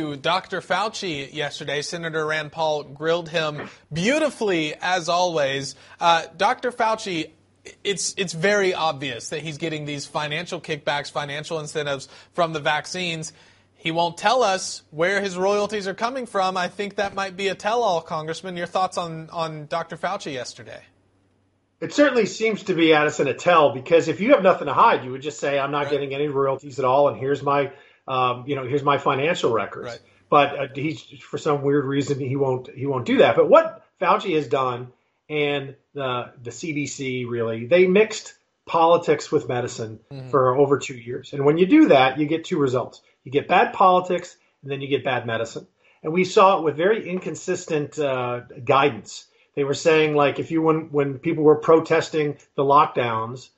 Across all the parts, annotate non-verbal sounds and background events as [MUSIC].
Dr. Fauci yesterday. Senator Rand Paul grilled him beautifully, as always. Uh, Dr. Fauci, it's it's very obvious that he's getting these financial kickbacks, financial incentives from the vaccines. He won't tell us where his royalties are coming from. I think that might be a tell-all, Congressman. Your thoughts on on Dr. Fauci yesterday? It certainly seems to be Addison a tell because if you have nothing to hide, you would just say, "I'm not right. getting any royalties at all," and here's my, um, you know, here's my financial records. Right. But uh, he's for some weird reason he won't he won't do that. But what Fauci has done and the the CDC really they mixed politics with medicine mm-hmm. for over two years, and when you do that, you get two results: you get bad politics, and then you get bad medicine. And we saw it with very inconsistent uh, guidance they were saying like if you when when people were protesting the lockdowns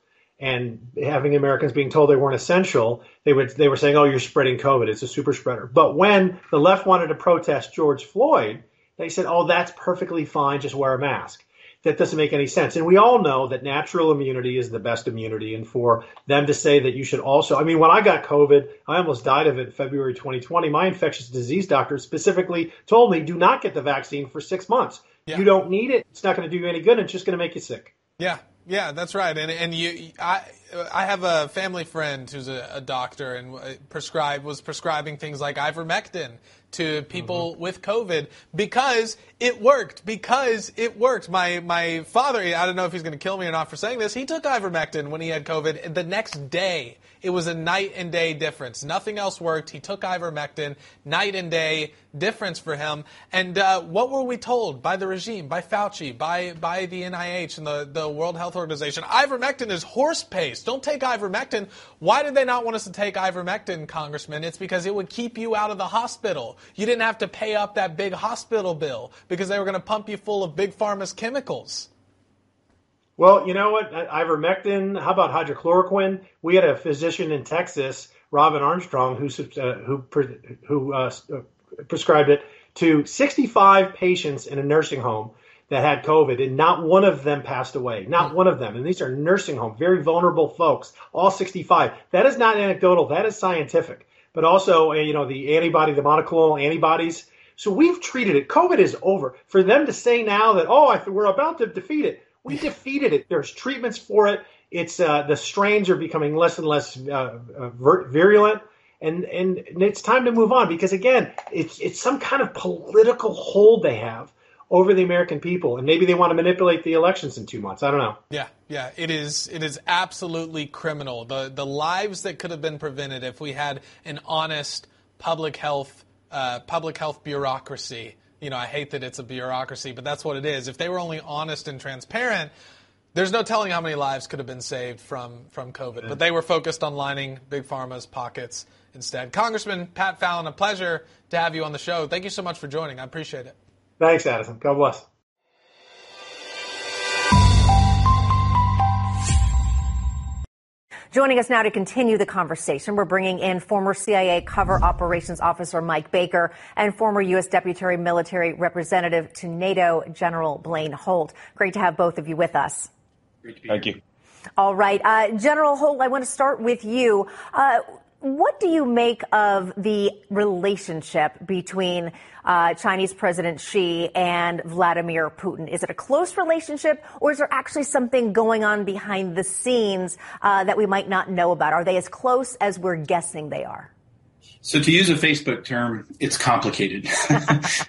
and having Americans being told they weren't essential, they would they were saying, "Oh, you're spreading COVID. It's a super spreader." But when the left wanted to protest George Floyd, they said, "Oh, that's perfectly fine. Just wear a mask." That doesn't make any sense. And we all know that natural immunity is the best immunity. And for them to say that you should also, I mean, when I got COVID, I almost died of it in February 2020. My infectious disease doctor specifically told me, do not get the vaccine for six months yeah. You don't need it. It's not going to do you any good. It's just going to make you sick. Yeah, yeah, that's right. And and you, I, I have a family friend who's a, a doctor and prescribed was prescribing things like ivermectin to people mm-hmm. with COVID because it worked. Because it worked. My my father, I don't know if he's going to kill me or not for saying this. He took ivermectin when he had COVID. The next day, it was a night and day difference. Nothing else worked. He took ivermectin, night and day difference for him. And uh, what were we told by the regime, by Fauci, by by the NIH and the the World Health Organization? Ivermectin is horse paste. Don't take ivermectin. Why did they not want us to take ivermectin, Congressman? It's because it would keep you out of the hospital. You didn't have to pay up that big hospital bill because they were going to pump you full of big pharma's chemicals. Well, you know what? Ivermectin. How about hydrochloroquine? We had a physician in Texas, Robin Armstrong, who uh, who who uh, uh, prescribed it to 65 patients in a nursing home that had COVID, and not one of them passed away. Not hmm. one of them. And these are nursing home, very vulnerable folks, all 65. That is not anecdotal. That is scientific but also, uh, you know, the antibody, the monoclonal antibodies. So we've treated it. COVID is over. For them to say now that, oh, we're about to defeat it, we defeated it. There's treatments for it. It's uh, the strains are becoming less and less uh, uh, virulent, and and it's time to move on because again, it's it's some kind of political hold they have over the American people, and maybe they want to manipulate the elections in two months. I don't know. Yeah, yeah, it is. It is absolutely criminal. The the lives that could have been prevented if we had an honest public health uh, public health bureaucracy. You know, I hate that it's a bureaucracy, but that's what it is. If they were only honest and transparent, there's no telling how many lives could have been saved from from COVID. Yeah. But they were focused on lining big pharma's pockets instead. Congressman Pat Fallon, a pleasure to have you on the show. Thank you so much for joining. I appreciate it. Thanks, Addison. God bless. Joining us now to continue the conversation, we're bringing in former CIA cover operations officer Mike Baker and former U.S. Deputy Military Representative to NATO General Blaine Holt. Great to have both of you with us. Thank you. All right. Uh, General Holt, I want to start with you. Uh, what do you make of the relationship between uh, Chinese President Xi and Vladimir Putin? Is it a close relationship, or is there actually something going on behind the scenes uh, that we might not know about? Are they as close as we're guessing they are? So, to use a Facebook term, it's complicated. [LAUGHS]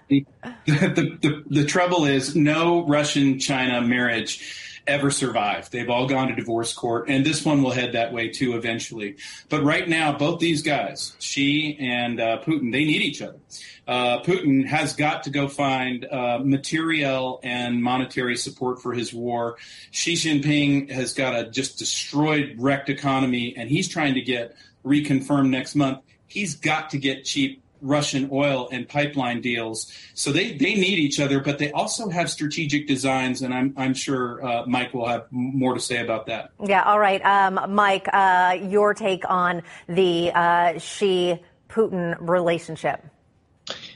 the, the, the, the trouble is, no Russian China marriage ever survive. They've all gone to divorce court, and this one will head that way too eventually. But right now, both these guys, she and uh, Putin, they need each other. Uh, Putin has got to go find uh, material and monetary support for his war. Xi Jinping has got a just destroyed, wrecked economy, and he's trying to get reconfirmed next month. He's got to get cheap Russian oil and pipeline deals. So they, they need each other, but they also have strategic designs, and I'm, I'm sure uh, Mike will have more to say about that. Yeah, all right. Um, Mike, uh, your take on the uh, Xi Putin relationship.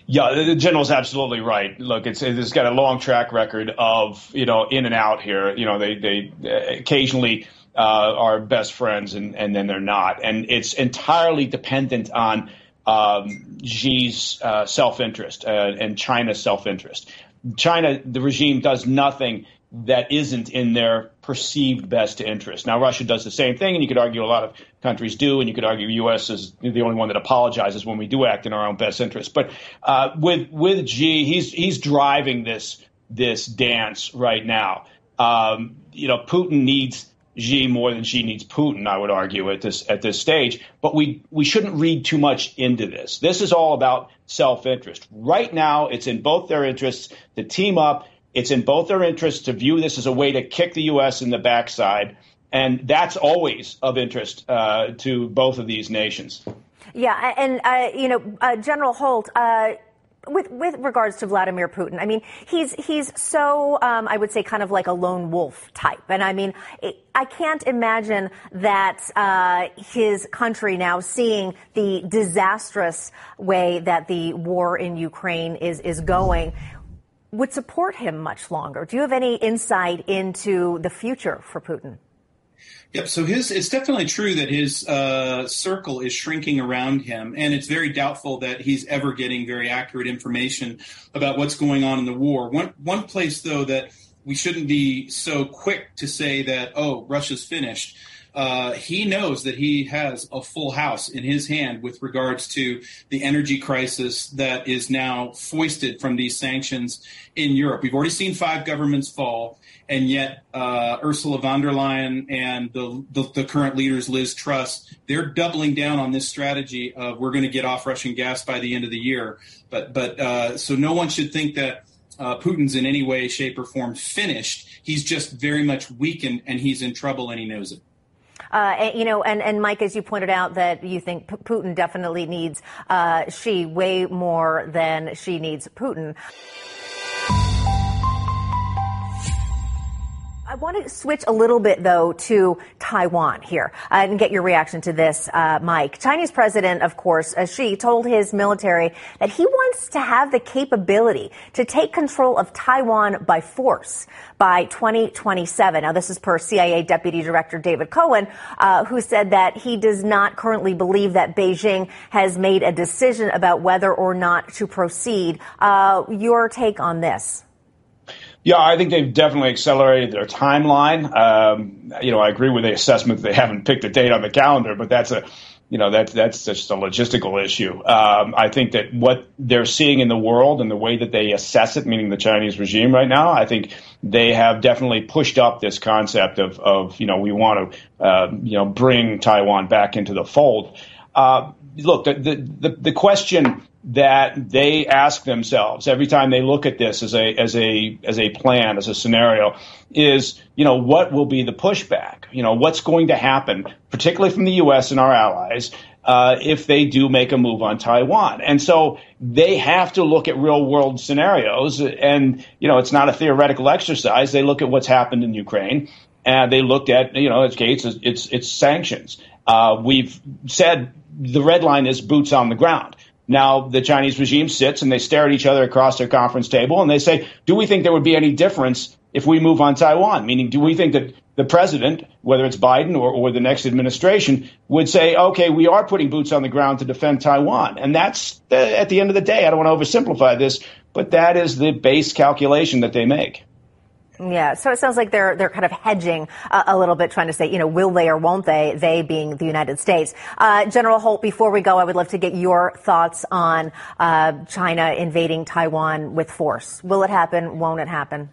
Yeah, the general's absolutely right. Look, it's it's got a long track record of you know in and out here. You know, they they occasionally uh, are best friends and and then they're not, and it's entirely dependent on um, Xi's uh, self interest uh, and China's self interest. China, the regime does nothing that isn't in their perceived best interest. Now, Russia does the same thing, and you could argue a lot of countries do, and you could argue the U.S. is the only one that apologizes when we do act in our own best interest. But uh, with with Xi, he's he's driving this this dance right now. Um, you know, Putin needs Xi more than Xi needs Putin. I would argue at this at this stage, but we we shouldn't read too much into this. This is all about self interest. Right now, it's in both their interests to team up it's in both their interests to view this as a way to kick the U.S. in the backside. And that's always of interest uh, to both of these nations. Yeah, and, uh, you know, uh, General Holt, uh, with with regards to Vladimir Putin, I mean, he's he's so um, I would say kind of like a lone wolf type, and I mean, I can't imagine that uh, his country now seeing the disastrous way that the war in Ukraine is is going would support him much longer. Do you have any insight into the future for Putin? Yep. So his it's definitely true that his uh, circle is shrinking around him, and it's very doubtful that he's ever getting very accurate information about what's going on in the war. One one place though that we shouldn't be so quick to say that oh Russia's finished uh, he knows that he has a full house in his hand with regards to the energy crisis that is now foisted from these sanctions in Europe. We've already seen five governments fall, and yet uh, Ursula von der Leyen and the, the, the, current leaders, Liz Truss, they're doubling down on this strategy of we're going to get off Russian gas by the end of the year. But but uh, so no one should think that. Uh, Putin's in any way, shape, or form finished. He's just very much weakened, and he's in trouble, and he knows it. Uh, you know, and, and Mike, as you pointed out, that you think P- Putin definitely needs uh, Xi way more than she needs Putin. I want to switch a little bit, though, to Taiwan here uh, and get your reaction to this, uh, Mike. Chinese president, of course, uh, Xi told his military that he wants to have the capability to take control of Taiwan by force by 2027. Now, this is per CIA Deputy Director David Cohen, uh, who said that he does not currently believe that Beijing has made a decision about whether or not to proceed. Uh, your take on this? Yeah, I think they've definitely accelerated their timeline. Um, you know, I agree with the assessment that they haven't picked a date on the calendar, but that's a you know that's that's just a logistical issue. Um, I think that what they're seeing in the world and the way that they assess it, meaning the Chinese regime right now, I think they have definitely pushed up this concept of, of you know we want to uh, you know bring Taiwan back into the fold. Uh, look, the, the the question that they ask themselves every time they look at this as a as a as a plan as a scenario is you know what will be the pushback? You know what's going to happen particularly from the US and our allies uh, if they do make a move on Taiwan? And so they have to look at real world scenarios and you know it's not a theoretical exercise. They look at what's happened in Ukraine and they looked at you know it's it's it's, it's sanctions. Uh, we've said the red line is boots on the ground now the Chinese regime sits and they stare at each other across their conference table and they say, do we think there would be any difference if we move on Taiwan? Meaning, do we think that the president, whether it's Biden or, or the next administration, would say, okay, we are putting boots on the ground to defend Taiwan? And that's, at the end of the day, I don't want to oversimplify this, but that is the base calculation that they make. Yeah, so it sounds like they're they're kind of hedging a little bit, trying to say, you know, will they or won't they? They being the United States. Uh, General Holt, before we go, I would love to get your thoughts on uh, China invading Taiwan with force. Will it happen? Won't it happen?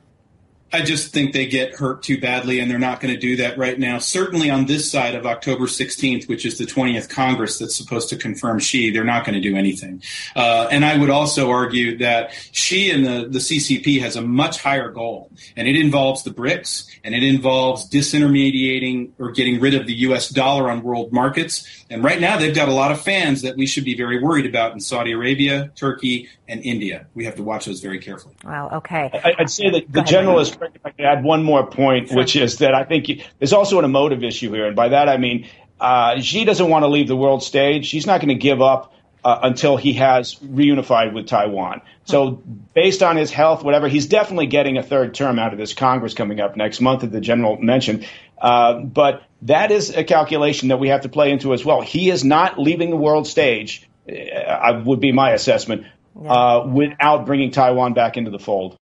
I just think they get hurt too badly, and they're not going to do that right now. Certainly on this side of October 16th, which is the 20th Congress that's supposed to confirm Xi, they're not going to do anything. Uh, and I would also argue that Xi and the, the CCP has a much higher goal, and it involves the BRICS, and it involves disintermediating or getting rid of the U.S. dollar on world markets. And right now, they've got a lot of fans that we should be very worried about in Saudi Arabia, Turkey, and India. We have to watch those very carefully. Wow. Okay. I, would say that the general is if I could add one more point, which is that I think there's also an emotive issue here. And by that, I mean, uh, Xi doesn't want to leave the world stage. She's not going to give up uh, until he has reunified with Taiwan. So, based on his health, whatever, he's definitely getting a third term out of this Congress coming up next month, that the general mentioned. Uh, but that is a calculation that we have to play into as well. He is not leaving the world stage I would be my assessment yeah. uh, without bringing Taiwan back into the fold.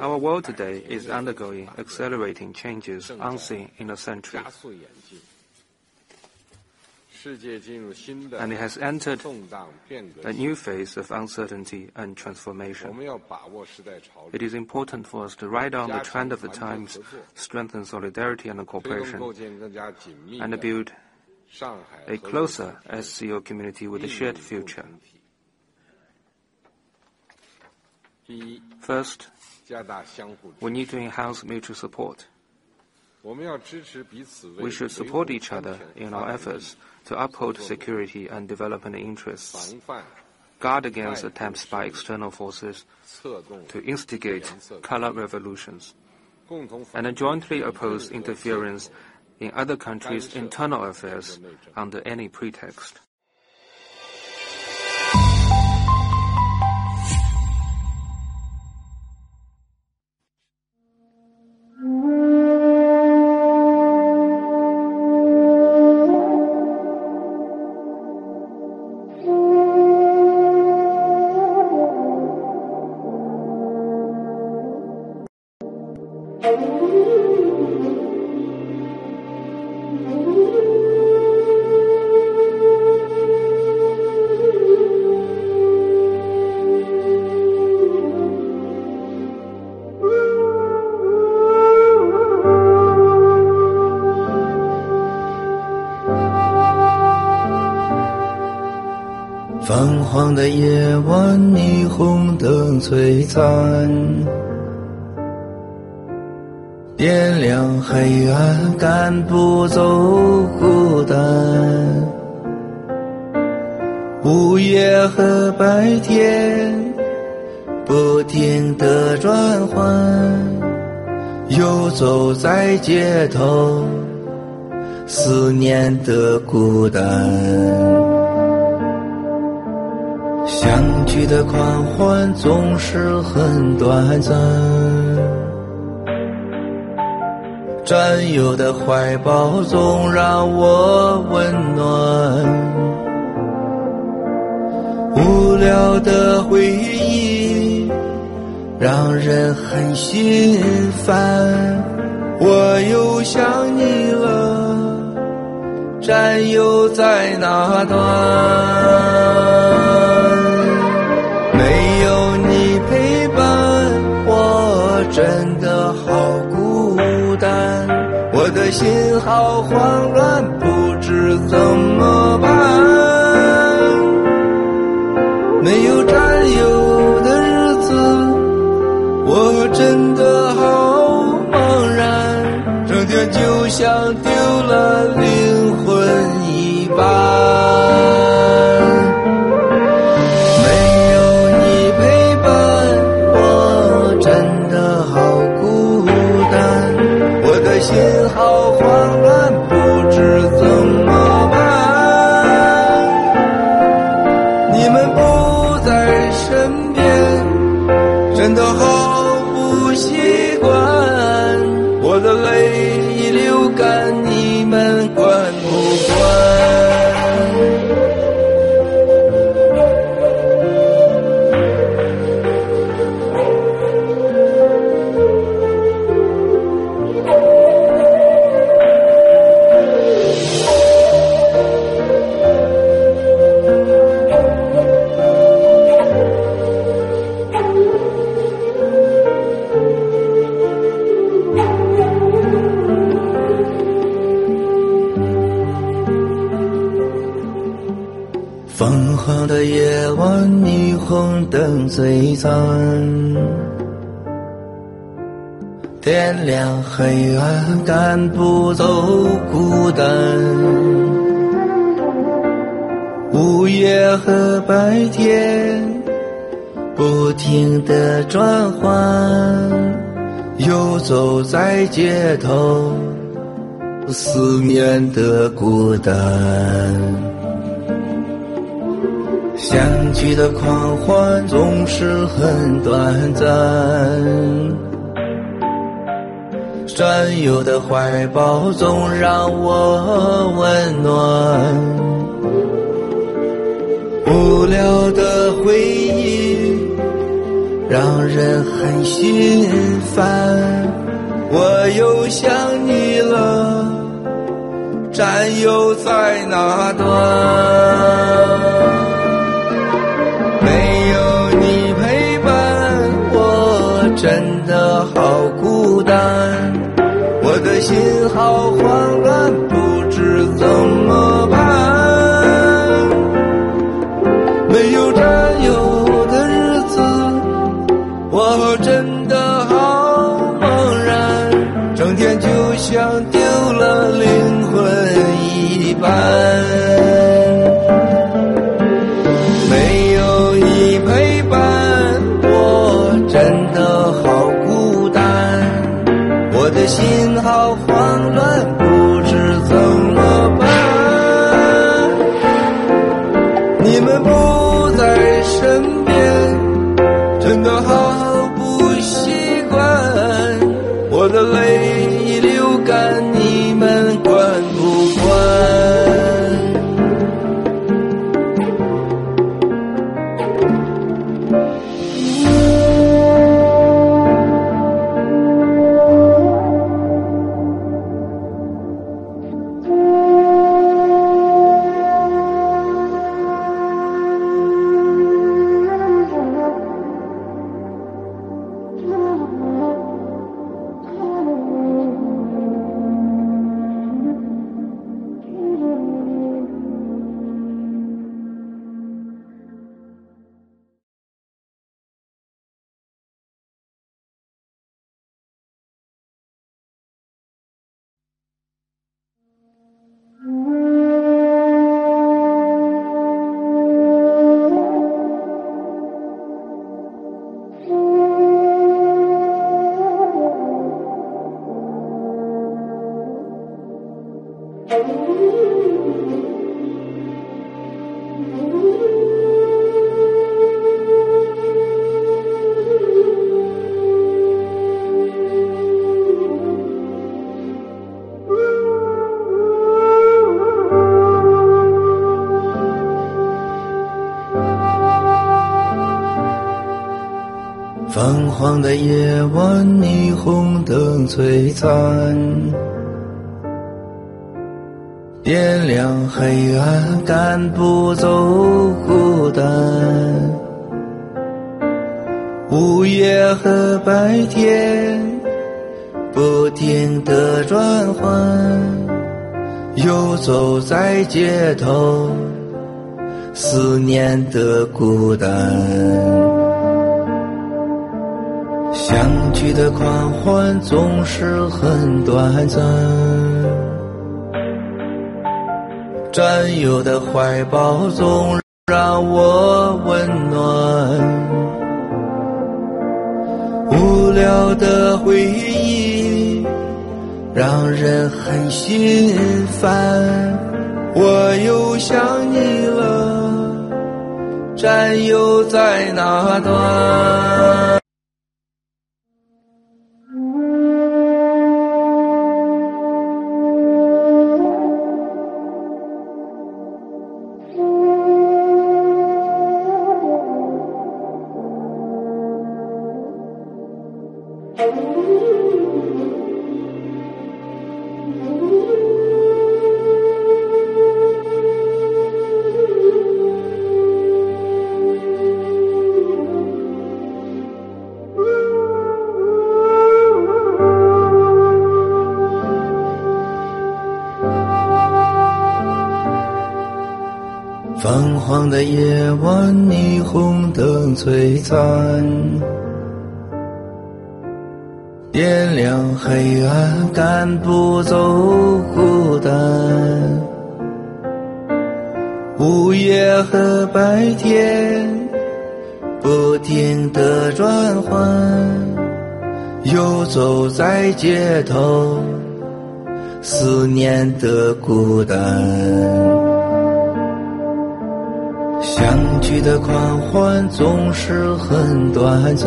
Our world today is undergoing accelerating changes unseen in a century. And it has entered a new phase of uncertainty and transformation. It is important for us to ride on the trend of the times, strengthen solidarity and cooperation, and build a closer SCO community with a shared future. First, we need to enhance mutual support. We should support each other in our efforts to uphold security and development interests, guard against attempts by external forces to instigate color revolutions, and jointly oppose interference in other countries' internal affairs under any pretext. 晚，霓虹灯璀璨，点亮黑暗，赶不走孤单。午夜和白天不停的转换，游走在街头，思念的孤单。相聚的狂欢总是很短暂，战友的怀抱总让我温暖，无聊的回忆让人很心烦，我又想你了，战友在哪端？真的好孤单，我的心好慌乱，不知怎么办。没有战友的日子，我真的好茫然，整天就像丢了灵魂璀璨，点亮黑暗，赶不走孤单。午夜和白天不停的转换，游走在街头，思念的孤单。你的狂欢总是很短暂，战友的怀抱总让我温暖，无聊的回忆让人很心烦。我又想你了，战友在哪端？心好慌晚，霓虹灯璀璨，点亮黑暗，赶不走孤单。午夜和白天不停的转换，游走在街头，思念的孤单。相聚的狂欢总是很短暂，战友的怀抱总让我温暖。无聊的回忆让人很心烦，我又想你了，战友在哪端？璀璨，点亮黑暗，赶不走孤单。午夜和白天不停的转换，游走在街头，思念的孤单。相聚的狂欢总是很短暂，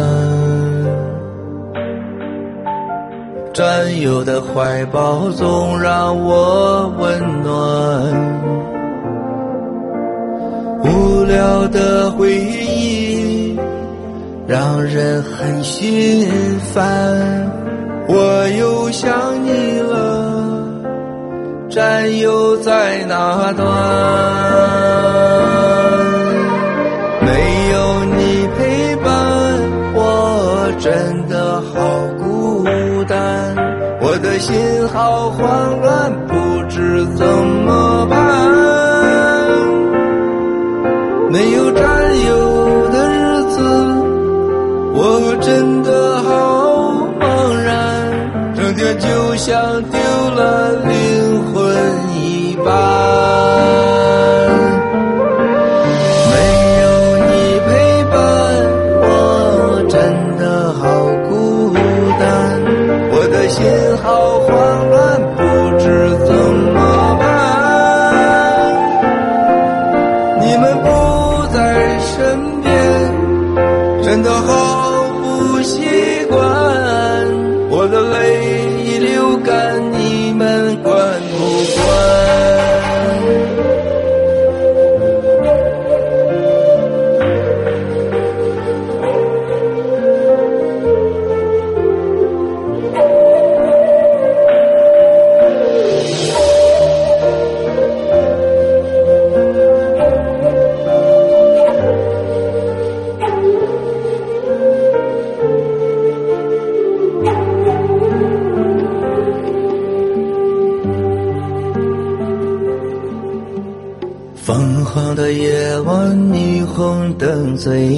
战友的怀抱总让我温暖，无聊的回忆让人很心烦。我又想你了，战友在哪端？心好慌乱，不知怎么办。没有战友的日子，我真的好茫然，整天就像丢了灵魂一般。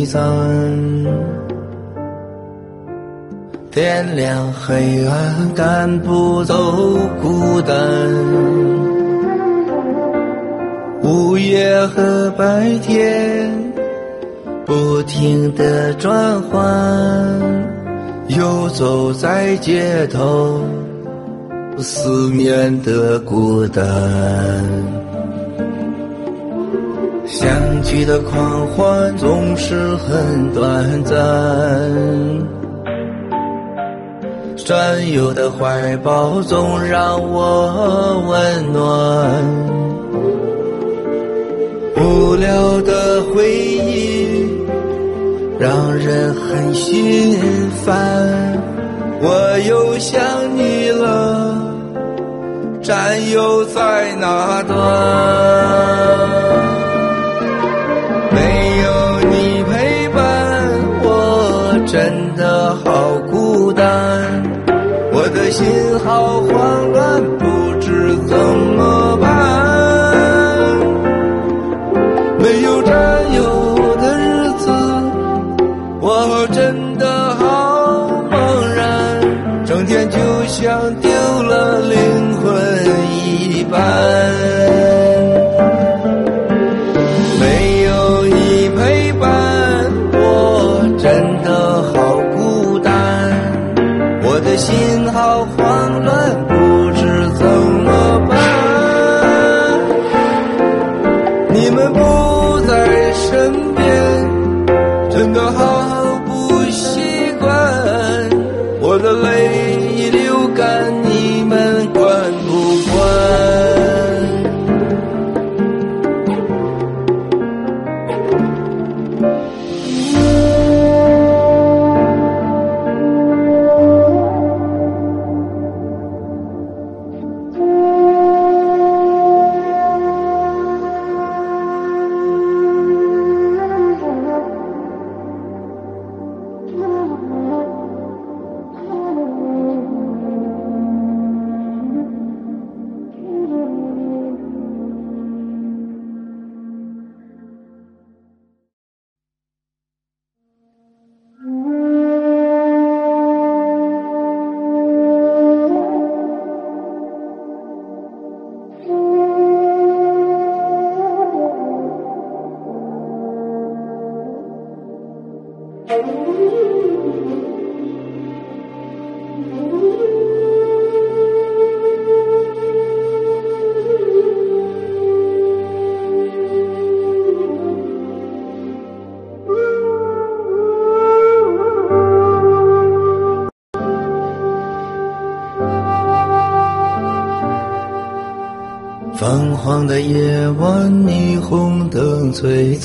灯点。亮黑暗，赶不走孤单。午夜和白天，不停的转换。游走在街头，思念的孤单。相聚的狂欢总是很短暂，战友的怀抱总让我温暖，无聊的回忆让人很心烦，我又想你了，战友在哪端？我的心好慌乱，不知怎么办。没有战友的日子，我真的好茫然，整天就像心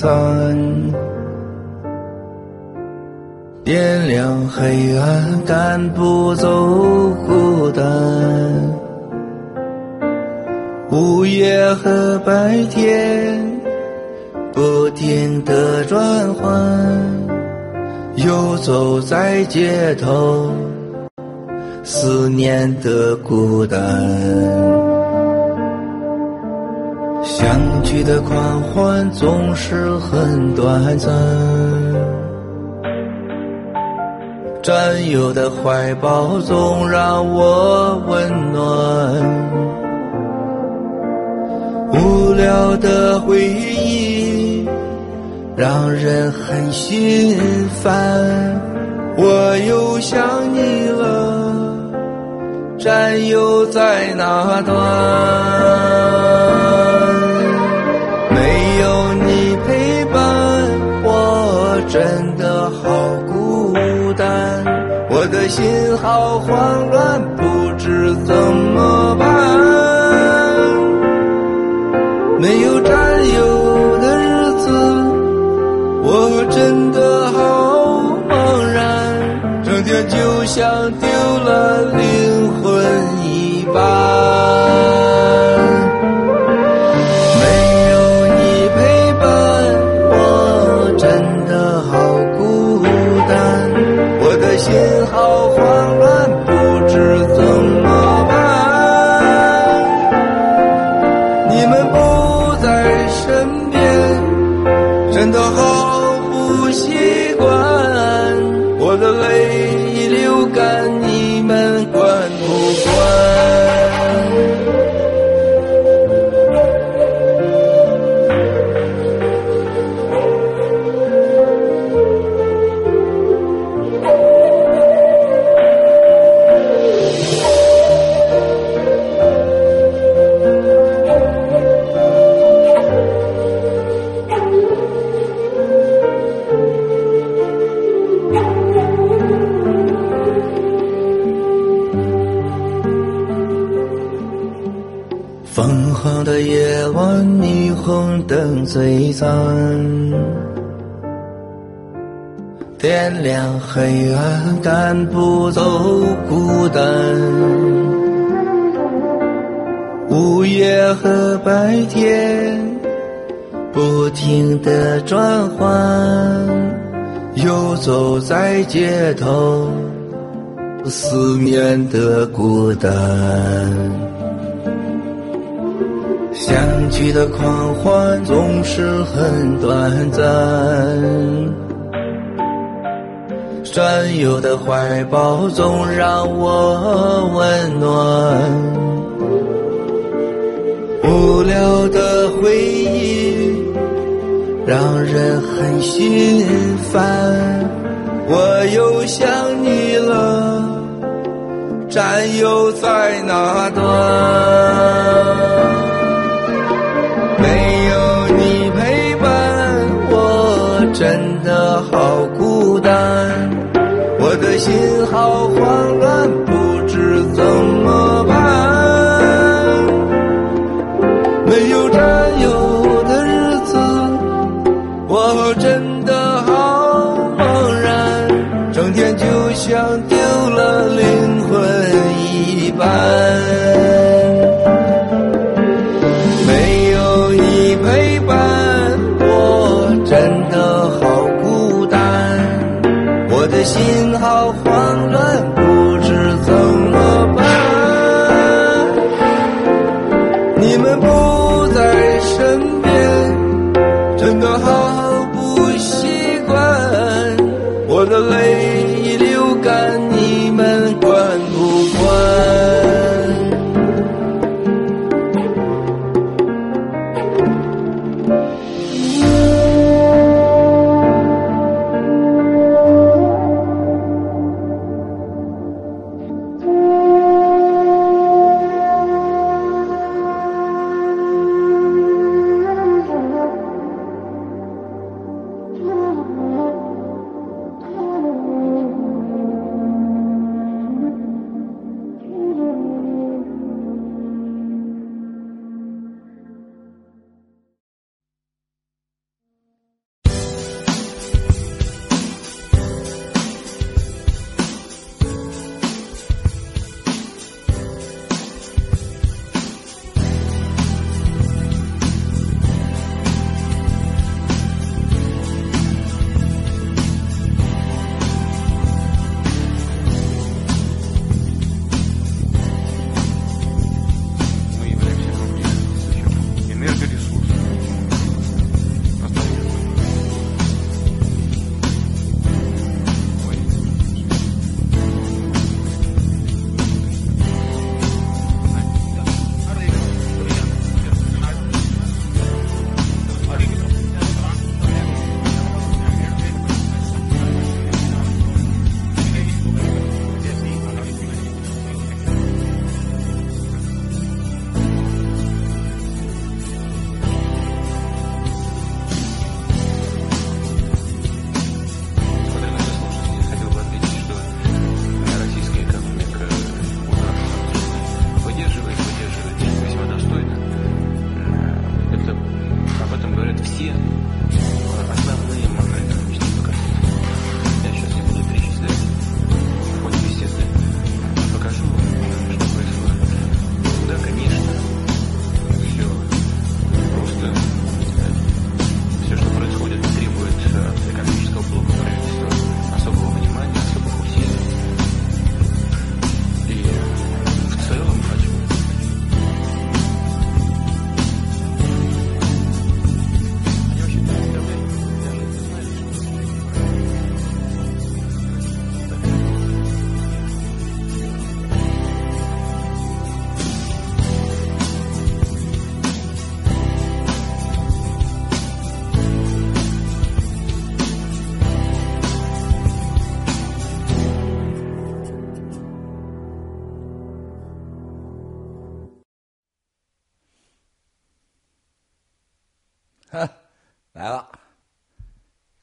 灯，点亮黑暗，赶不走孤单。午夜和白天不停的转换，游走在街头，思念的孤单。相聚的狂欢总是很短暂，战友的怀抱总让我温暖。无聊的回忆让人很心烦，我又想你了，战友在哪端？心好慌乱，不知怎么办。没有战友的日子，我真的好茫然，整天就像丢了灵魂一般。璀璨，点亮黑暗，赶不走孤单。午夜和白天不停的转换，游走在街头，思念的孤单。的狂欢总是很短暂，战友的怀抱总让我温暖。无聊的回忆让人很心烦，我又想你了，战友在哪端？心好慌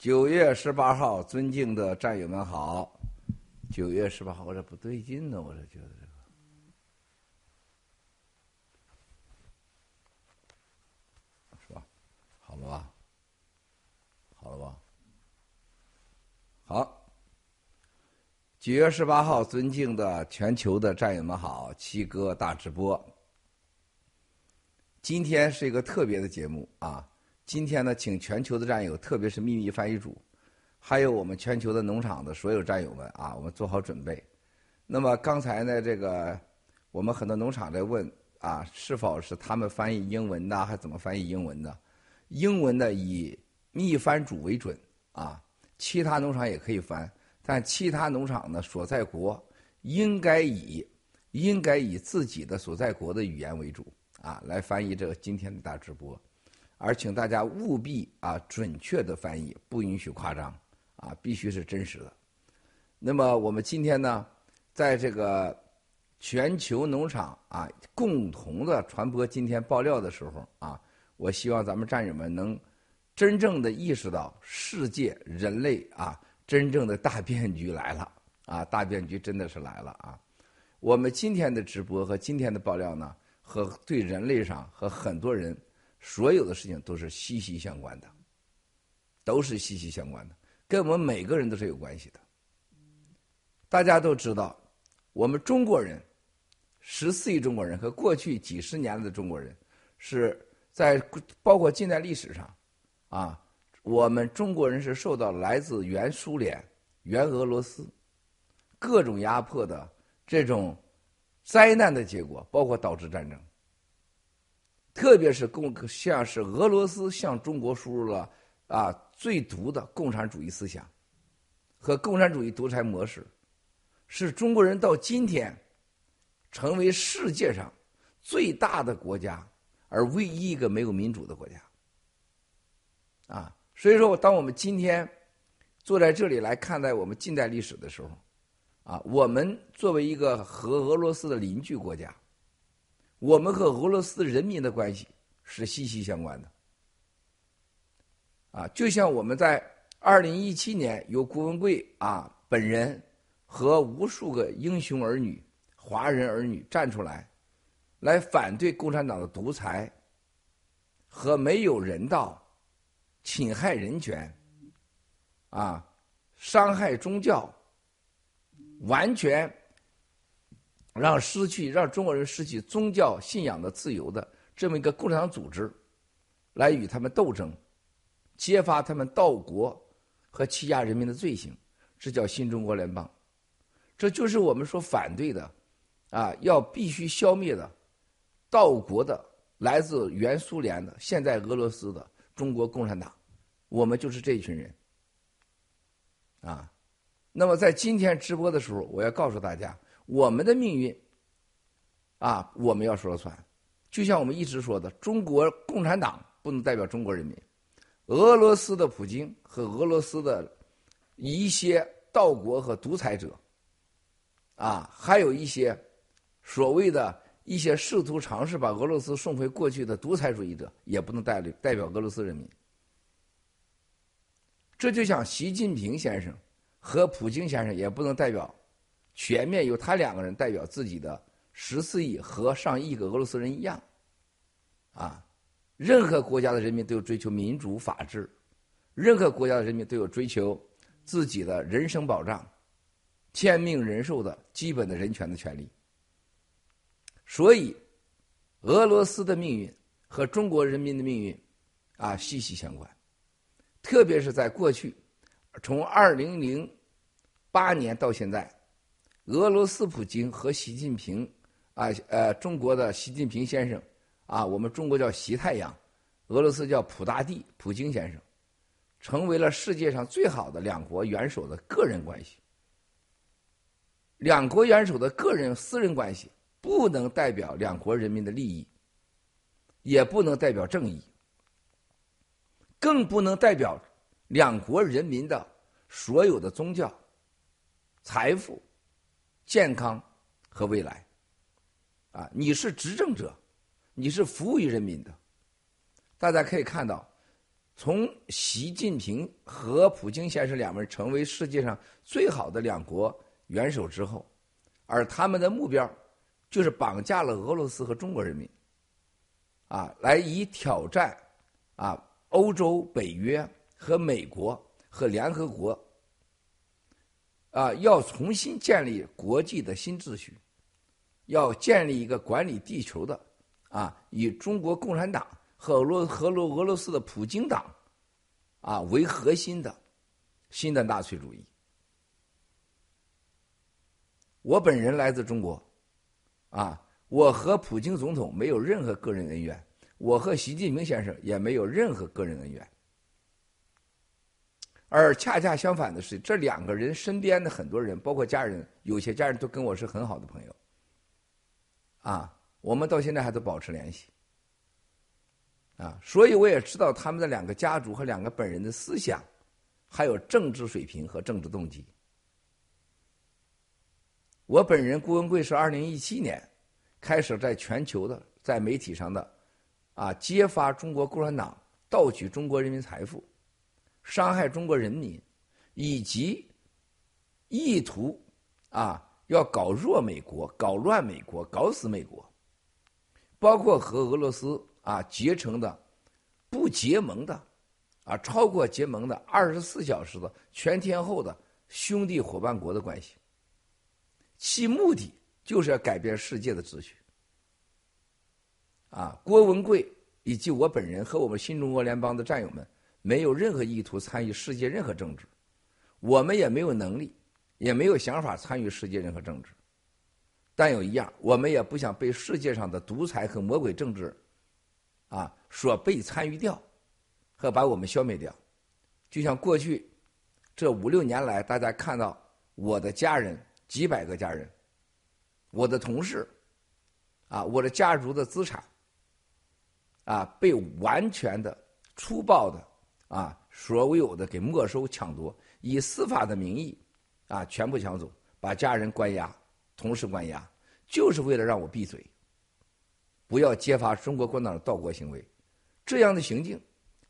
九月十八号，尊敬的战友们好。九月十八号，我这不对劲呢，我这觉得这个是吧？好了吧？好了吧？好。九月十八号，尊敬的全球的战友们好，七哥大直播。今天是一个特别的节目啊。今天呢，请全球的战友，特别是秘密翻译组，还有我们全球的农场的所有战友们啊，我们做好准备。那么刚才呢，这个我们很多农场在问啊，是否是他们翻译英文的，还怎么翻译英文的？英文的以秘翻主为准啊，其他农场也可以翻，但其他农场呢所在国应该以应该以自己的所在国的语言为主啊，来翻译这个今天的大直播。而请大家务必啊准确的翻译，不允许夸张，啊必须是真实的。那么我们今天呢，在这个全球农场啊共同的传播今天爆料的时候啊，我希望咱们战友们能真正的意识到世界人类啊真正的大变局来了啊大变局真的是来了啊！我们今天的直播和今天的爆料呢，和对人类上和很多人。所有的事情都是息息相关的，都是息息相关的，跟我们每个人都是有关系的。大家都知道，我们中国人，十四亿中国人和过去几十年的中国人，是在包括近代历史上，啊，我们中国人是受到来自原苏联、原俄罗斯各种压迫的这种灾难的结果，包括导致战争。特别是共像是俄罗斯向中国输入了啊最毒的共产主义思想和共产主义独裁模式，使中国人到今天成为世界上最大的国家，而唯一一个没有民主的国家。啊，所以说，当我们今天坐在这里来看待我们近代历史的时候，啊，我们作为一个和俄罗斯的邻居国家。我们和俄罗斯人民的关系是息息相关的，啊，就像我们在二零一七年有郭文贵啊本人和无数个英雄儿女、华人儿女站出来，来反对共产党的独裁和没有人道、侵害人权、啊伤害宗教、完全。让失去让中国人失去宗教信仰的自由的这么一个共产党组织，来与他们斗争，揭发他们盗国和欺压人民的罪行，这叫新中国联邦，这就是我们所反对的，啊，要必须消灭的盗国的来自原苏联的现在俄罗斯的中国共产党，我们就是这一群人，啊，那么在今天直播的时候，我要告诉大家。我们的命运，啊，我们要说了算。就像我们一直说的，中国共产党不能代表中国人民，俄罗斯的普京和俄罗斯的一些盗国和独裁者，啊，还有一些所谓的一些试图尝试把俄罗斯送回过去的独裁主义者，也不能代理代表俄罗斯人民。这就像习近平先生和普京先生，也不能代表。全面由他两个人代表自己的十四亿和上亿个俄罗斯人一样，啊，任何国家的人民都有追求民主法治，任何国家的人民都有追求自己的人身保障、天命人寿的基本的人权的权利。所以，俄罗斯的命运和中国人民的命运啊息息相关，特别是在过去，从二零零八年到现在。俄罗斯普京和习近平，啊呃，中国的习近平先生，啊，我们中国叫习太阳，俄罗斯叫普大帝，普京先生，成为了世界上最好的两国元首的个人关系。两国元首的个人私人关系不能代表两国人民的利益，也不能代表正义，更不能代表两国人民的所有的宗教、财富。健康和未来，啊，你是执政者，你是服务于人民的。大家可以看到，从习近平和普京先生两人成为世界上最好的两国元首之后，而他们的目标就是绑架了俄罗斯和中国人民，啊，来以挑战啊欧洲、北约和美国和联合国，啊，要重新建立国际的新秩序，要建立一个管理地球的啊，以中国共产党。和俄罗和罗俄罗斯的普京党，啊为核心的新的纳粹主义。我本人来自中国，啊，我和普京总统没有任何个人恩怨，我和习近平先生也没有任何个人恩怨。而恰恰相反的是，这两个人身边的很多人，包括家人，有些家人都跟我是很好的朋友，啊，我们到现在还都保持联系。啊，所以我也知道他们的两个家族和两个本人的思想，还有政治水平和政治动机。我本人顾文贵是二零一七年开始在全球的在媒体上的啊揭发中国共产党盗取中国人民财富、伤害中国人民，以及意图啊要搞弱美国、搞乱美国、搞死美国，包括和俄罗斯。啊，结成的不结盟的，啊，超过结盟的二十四小时的全天候的兄弟伙伴国的关系，其目的就是要改变世界的秩序。啊，郭文贵以及我本人和我们新中国联邦的战友们，没有任何意图参与世界任何政治，我们也没有能力，也没有想法参与世界任何政治。但有一样，我们也不想被世界上的独裁和魔鬼政治。啊，所被参与掉，和把我们消灭掉，就像过去这五六年来，大家看到我的家人几百个家人，我的同事，啊，我的家族的资产，啊，被完全的粗暴的啊，所有的给没收抢夺，以司法的名义啊，全部抢走，把家人关押，同时关押，就是为了让我闭嘴。不要揭发中国共产党的盗国行为，这样的行径，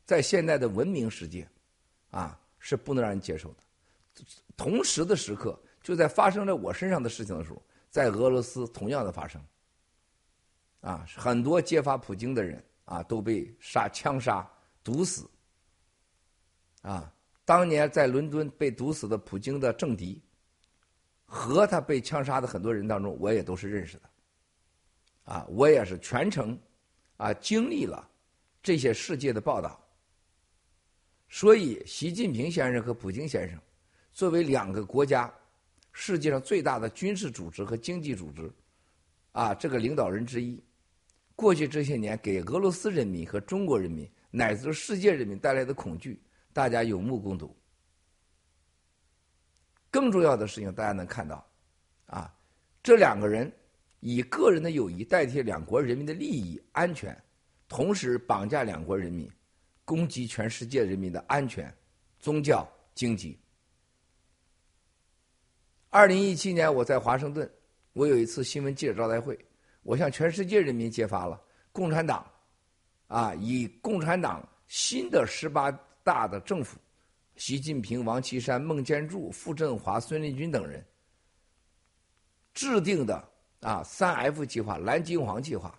在现代的文明世界，啊是不能让人接受的。同时的时刻，就在发生在我身上的事情的时候，在俄罗斯同样的发生，啊很多揭发普京的人啊都被杀枪杀毒死，啊当年在伦敦被毒死的普京的政敌，和他被枪杀的很多人当中，我也都是认识的。啊，我也是全程啊经历了这些世界的报道，所以习近平先生和普京先生作为两个国家世界上最大的军事组织和经济组织啊这个领导人之一，过去这些年给俄罗斯人民和中国人民乃至世界人民带来的恐惧，大家有目共睹。更重要的事情，大家能看到啊，这两个人。以个人的友谊代替两国人民的利益安全，同时绑架两国人民，攻击全世界人民的安全、宗教、经济。二零一七年，我在华盛顿，我有一次新闻记者招待会，我向全世界人民揭发了共产党，啊，以共产党新的十八大的政府，习近平、王岐山、孟建柱、傅政华、孙立军等人制定的。啊，三 F 计划、蓝金黄计划，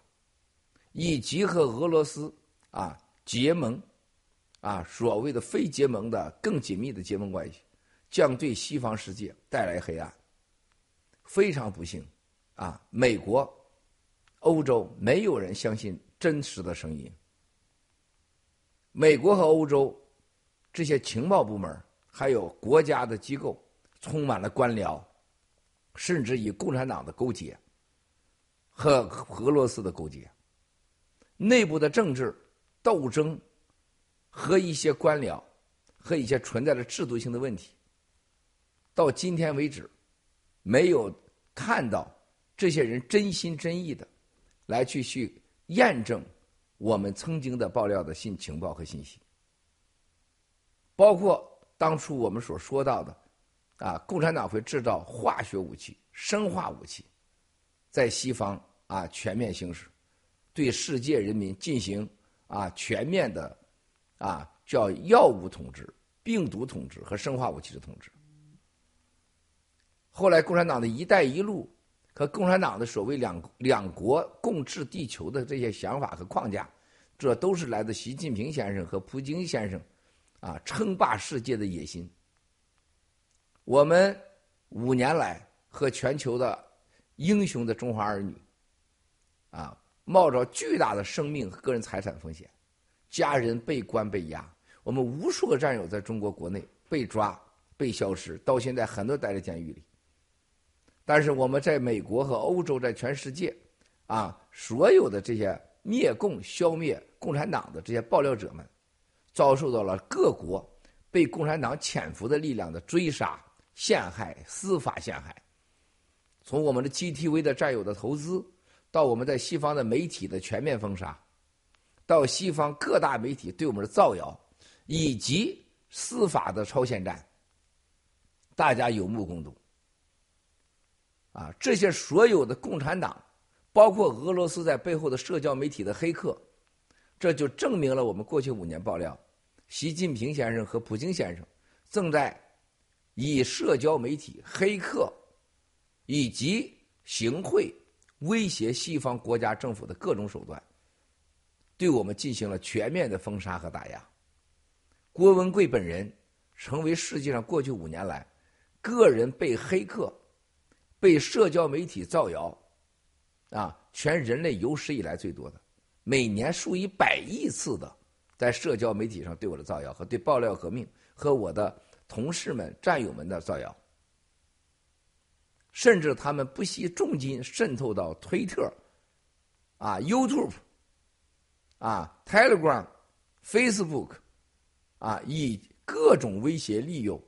以及和俄罗斯啊结盟，啊所谓的非结盟的更紧密的结盟关系，将对西方世界带来黑暗。非常不幸，啊，美国、欧洲没有人相信真实的声音。美国和欧洲这些情报部门还有国家的机构，充满了官僚，甚至与共产党的勾结。和俄罗斯的勾结，内部的政治斗争和一些官僚和一些存在的制度性的问题，到今天为止，没有看到这些人真心真意的来去去验证我们曾经的爆料的信情报和信息，包括当初我们所说到的啊，共产党会制造化学武器、生化武器。在西方啊全面行使，对世界人民进行啊全面的啊叫药物统治、病毒统治和生化武器的统治。后来，共产党的一带一路和共产党的所谓两两国共治地球的这些想法和框架，这都是来自习近平先生和普京先生啊称霸世界的野心。我们五年来和全球的英雄的中华儿女啊，冒着巨大的生命和个人财产风险，家人被关被压，我们无数个战友在中国国内被抓、被消失，到现在很多待在监狱里。但是我们在美国和欧洲，在全世界，啊，所有的这些灭共、消灭共产党的这些爆料者们，遭受到了各国被共产党潜伏的力量的追杀、陷害、司法陷害。从我们的 GTV 的战友的投资，到我们在西方的媒体的全面封杀，到西方各大媒体对我们的造谣，以及司法的超限战，大家有目共睹。啊，这些所有的共产党，包括俄罗斯在背后的社交媒体的黑客，这就证明了我们过去五年爆料，习近平先生和普京先生正在以社交媒体、黑客以及行贿威胁西方国家政府的各种手段，对我们进行了全面的封杀和打压。郭文贵本人成为世界上过去五年来个人被黑客。被社交媒体造谣，啊，全人类有史以来最多的，每年数以百亿次的在社交媒体上对我的造谣和对爆料革命和我的同事们、战友们的造谣，甚至他们不惜重金渗透到推特、啊 YouTube、啊 Telegram、Facebook，啊，以各种威胁利诱。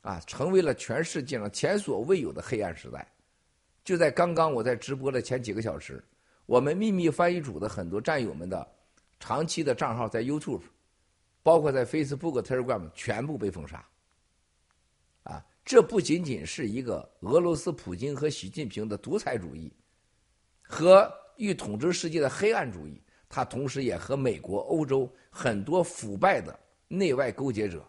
啊，成为了全世界上前所未有的黑暗时代。就在刚刚，我在直播的前几个小时，我们秘密翻译组的很多战友们的长期的账号在 YouTube，包括在 Facebook、Telegram 全部被封杀。啊，这不仅仅是一个俄罗斯普京和习近平的独裁主义和欲统治世界的黑暗主义，它同时也和美国、欧洲很多腐败的内外勾结者。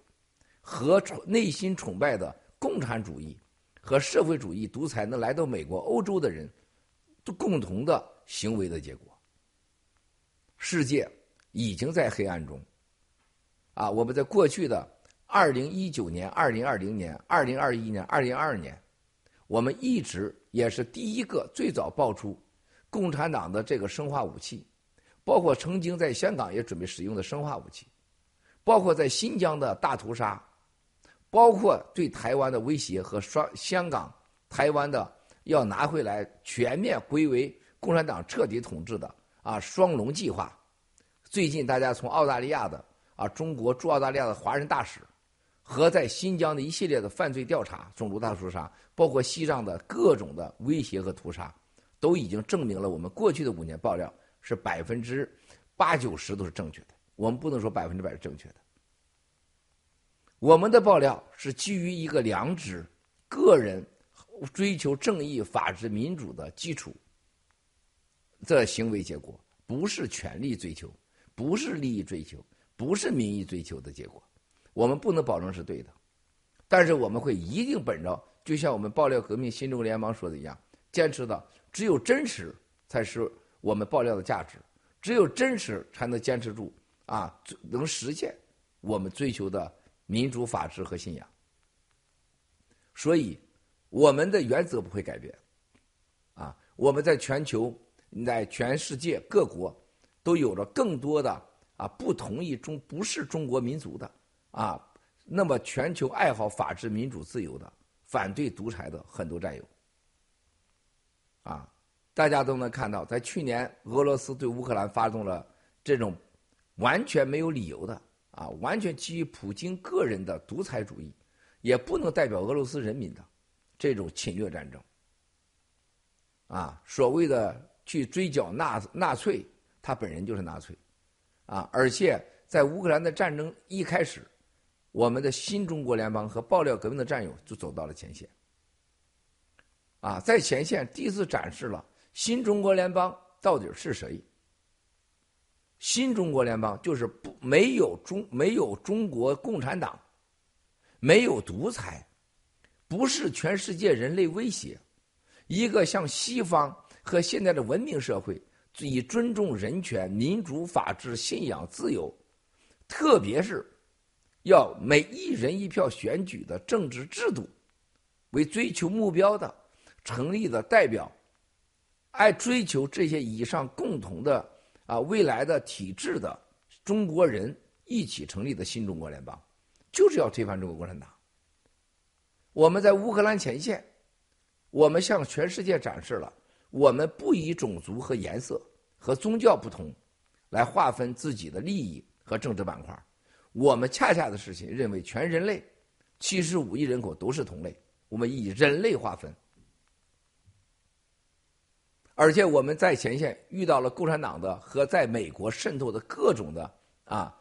和内心崇拜的共产主义和社会主义独裁能来到美国、欧洲的人，都共同的行为的结果。世界已经在黑暗中。啊，我们在过去的二零一九年、二零二零年、二零二一年、二零二二年，我们一直也是第一个最早爆出共产党的这个生化武器，包括曾经在香港也准备使用的生化武器，包括在新疆的大屠杀。包括对台湾的威胁和双香港、台湾的要拿回来全面归为共产党彻底统治的啊“双龙计划”。最近大家从澳大利亚的啊中国驻澳大利亚的华人大使，和在新疆的一系列的犯罪调查、种族大屠杀，包括西藏的各种的威胁和屠杀，都已经证明了我们过去的五年爆料是百分之八九十都是正确的。我们不能说百分之百是正确的。我们的爆料是基于一个良知、个人追求正义、法治、民主的基础的行为结果，不是权力追求，不是利益追求，不是民意追求的结果。我们不能保证是对的，但是我们会一定本着，就像我们爆料革命新中国联邦说的一样，坚持到只有真实才是我们爆料的价值，只有真实才能坚持住啊，能实现我们追求的。民主、法治和信仰，所以我们的原则不会改变。啊，我们在全球、在全世界各国都有了更多的啊不同意中不是中国民族的啊，那么全球爱好法治、民主、自由的、反对独裁的很多战友。啊，大家都能看到，在去年俄罗斯对乌克兰发动了这种完全没有理由的。啊，完全基于普京个人的独裁主义，也不能代表俄罗斯人民的这种侵略战争。啊，所谓的去追剿纳纳粹，他本人就是纳粹。啊，而且在乌克兰的战争一开始，我们的新中国联邦和爆料革命的战友就走到了前线。啊，在前线第一次展示了新中国联邦到底是谁。新中国联邦就是不没有中没有中国共产党，没有独裁，不是全世界人类威胁，一个像西方和现在的文明社会，以尊重人权、民主、法治、信仰、自由，特别是要每一人一票选举的政治制度为追求目标的成立的代表，爱追求这些以上共同的。啊，未来的体制的中国人一起成立的新中国联邦，就是要推翻中国共产党。我们在乌克兰前线，我们向全世界展示了我们不以种族和颜色和宗教不同来划分自己的利益和政治板块。我们恰恰的事情认为全人类七十五亿人口都是同类，我们以人类划分。而且我们在前线遇到了共产党的和在美国渗透的各种的啊，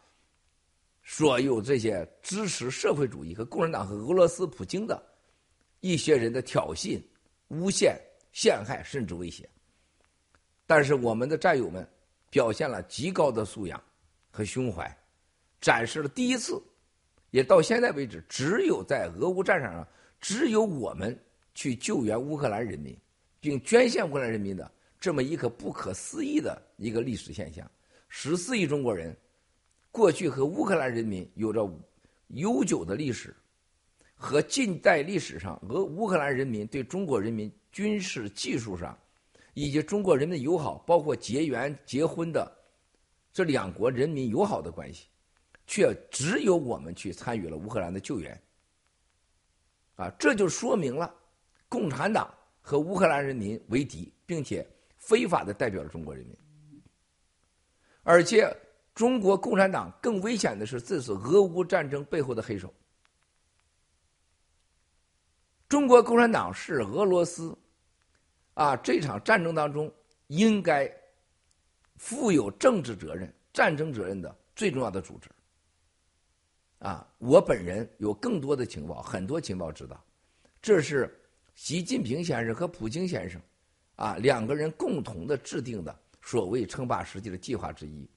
所有这些支持社会主义和共产党和俄罗斯普京的一些人的挑衅、诬陷、陷害甚至威胁。但是我们的战友们表现了极高的素养和胸怀，展示了第一次，也到现在为止只有在俄乌战场上只有我们去救援乌克兰人民。并捐献乌克兰人民的这么一个不可思议的一个历史现象，十四亿中国人过去和乌克兰人民有着悠久的历史，和近代历史上俄乌克兰人民对中国人民军事技术上以及中国人民的友好，包括结缘结婚的这两国人民友好的关系，却只有我们去参与了乌克兰的救援，啊，这就说明了共产党。和乌克兰人民为敌，并且非法的代表了中国人民，而且中国共产党更危险的是，这是俄乌战争背后的黑手。中国共产党是俄罗斯啊这场战争当中应该负有政治责任、战争责任的最重要的组织。啊，我本人有更多的情报，很多情报知道，这是。习近平先生和普京先生，啊，两个人共同的制定的所谓称霸世界的计划之一。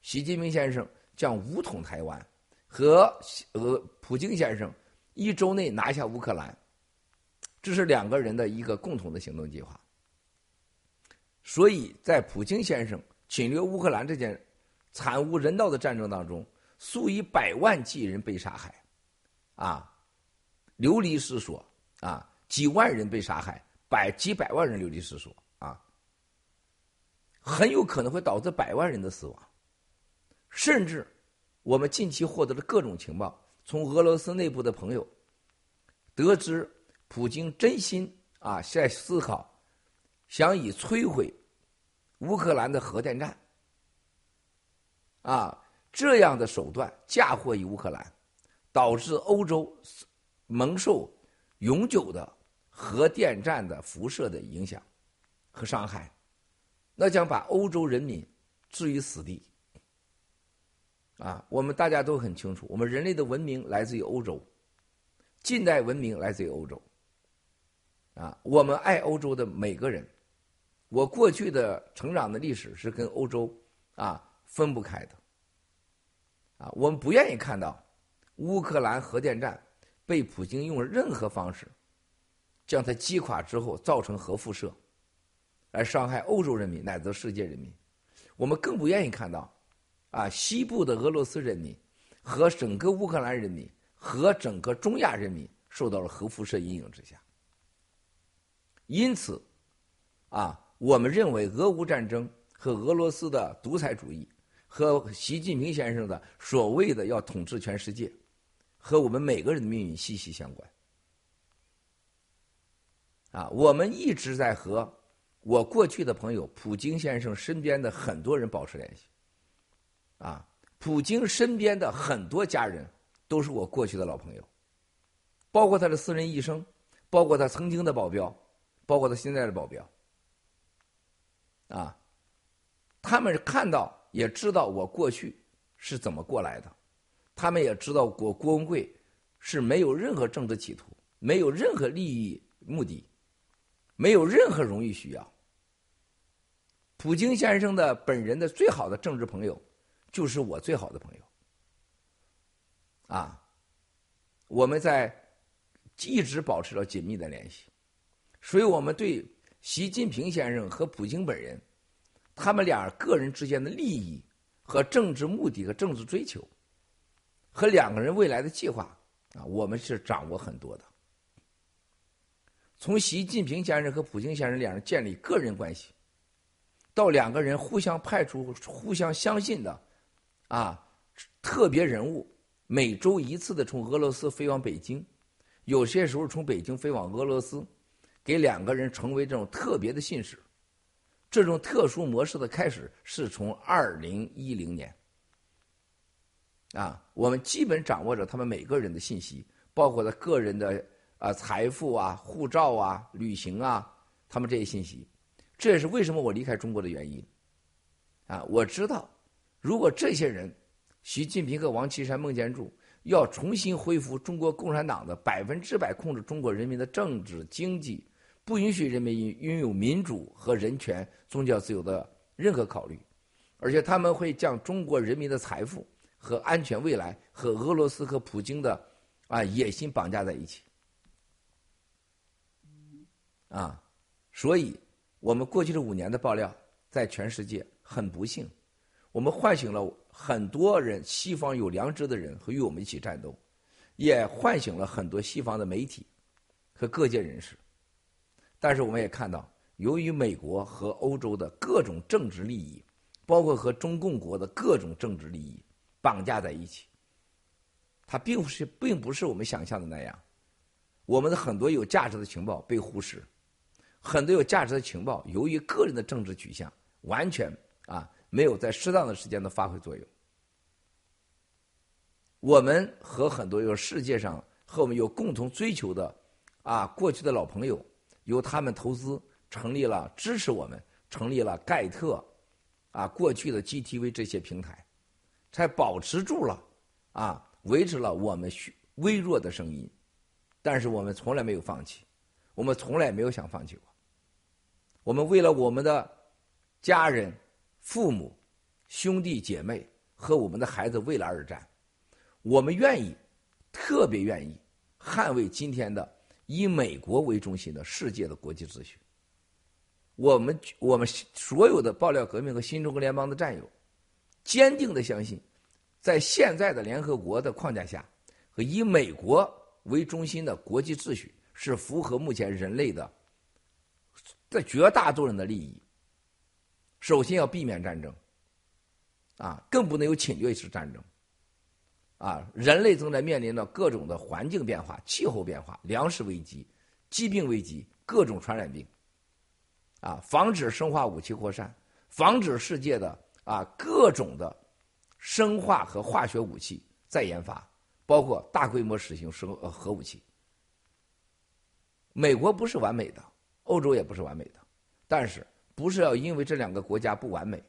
习近平先生将武统台湾，和呃普京先生一周内拿下乌克兰，这是两个人的一个共同的行动计划。所以在普京先生侵略乌克兰这件惨无人道的战争当中，数以百万计人被杀害，啊，流离失所，啊。几万人被杀害，百几百万人流离失所啊，很有可能会导致百万人的死亡。甚至，我们近期获得的各种情报，从俄罗斯内部的朋友得知，普京真心啊在思考，想以摧毁乌克兰的核电站啊这样的手段嫁祸于乌克兰，导致欧洲蒙受永久的。核电站的辐射的影响和伤害，那将把欧洲人民置于死地。啊，我们大家都很清楚，我们人类的文明来自于欧洲，近代文明来自于欧洲。啊，我们爱欧洲的每个人，我过去的成长的历史是跟欧洲啊分不开的。啊，我们不愿意看到乌克兰核电站被普京用任何方式。将它击垮之后，造成核辐射，来伤害欧洲人民乃至世界人民。我们更不愿意看到，啊，西部的俄罗斯人民和整个乌克兰人民和整个中亚人民受到了核辐射阴影之下。因此，啊，我们认为俄乌战争和俄罗斯的独裁主义和习近平先生的所谓的要统治全世界，和我们每个人的命运息息相关。啊，我们一直在和我过去的朋友普京先生身边的很多人保持联系。啊，普京身边的很多家人都是我过去的老朋友，包括他的私人医生，包括他曾经的保镖，包括他现在的保镖。啊，他们看到也知道我过去是怎么过来的，他们也知道郭郭文贵是没有任何政治企图，没有任何利益目的。没有任何荣誉需要，普京先生的本人的最好的政治朋友，就是我最好的朋友。啊，我们在一直保持着紧密的联系，所以我们对习近平先生和普京本人，他们俩个人之间的利益和政治目的和政治追求，和两个人未来的计划啊，我们是掌握很多的。从习近平先生和普京先生两人建立个人关系。到两个人互相派出、互相相信的，啊，特别人物，每周一次的从俄罗斯飞往北京，有些时候从北京飞往俄罗斯，给两个人成为这种特别的信使。这种特殊模式的开始是从二零一零年，啊，我们基本掌握着他们每个人的信息，包括他个人的啊财富啊、护照啊、旅行啊，他们这些信息。这也是为什么我离开中国的原因，啊，我知道，如果这些人，习近平和王岐山、孟建柱要重新恢复中国共产党的百分之百控制中国人民的政治经济，不允许人民拥有民主和人权、宗教自由的任何考虑，而且他们会将中国人民的财富和安全未来和俄罗斯和普京的啊野心绑架在一起，啊，所以。我们过去的五年的爆料，在全世界很不幸，我们唤醒了很多人，西方有良知的人和与我们一起战斗，也唤醒了很多西方的媒体和各界人士。但是我们也看到，由于美国和欧洲的各种政治利益，包括和中共国的各种政治利益绑架在一起，它并不是并不是我们想象的那样，我们的很多有价值的情报被忽视。很多有价值的情报，由于个人的政治取向，完全啊没有在适当的时间的发挥作用。我们和很多有世界上和我们有共同追求的啊过去的老朋友，由他们投资成立了支持我们，成立了盖特啊过去的 GTV 这些平台，才保持住了啊维持了我们微弱的声音，但是我们从来没有放弃，我们从来没有想放弃过。我们为了我们的家人、父母、兄弟姐妹和我们的孩子未来而战，我们愿意，特别愿意捍卫今天的以美国为中心的世界的国际秩序。我们我们所有的爆料革命和新中国联邦的战友，坚定的相信，在现在的联合国的框架下，和以美国为中心的国际秩序是符合目前人类的。在绝大多数人的利益，首先要避免战争，啊，更不能有侵略式战争，啊，人类正在面临着各种的环境变化、气候变化、粮食危机、疾病危机、各种传染病，啊，防止生化武器扩散，防止世界的啊各种的生化和化学武器再研发，包括大规模实行生呃核武器。美国不是完美的。欧洲也不是完美的，但是不是要因为这两个国家不完美，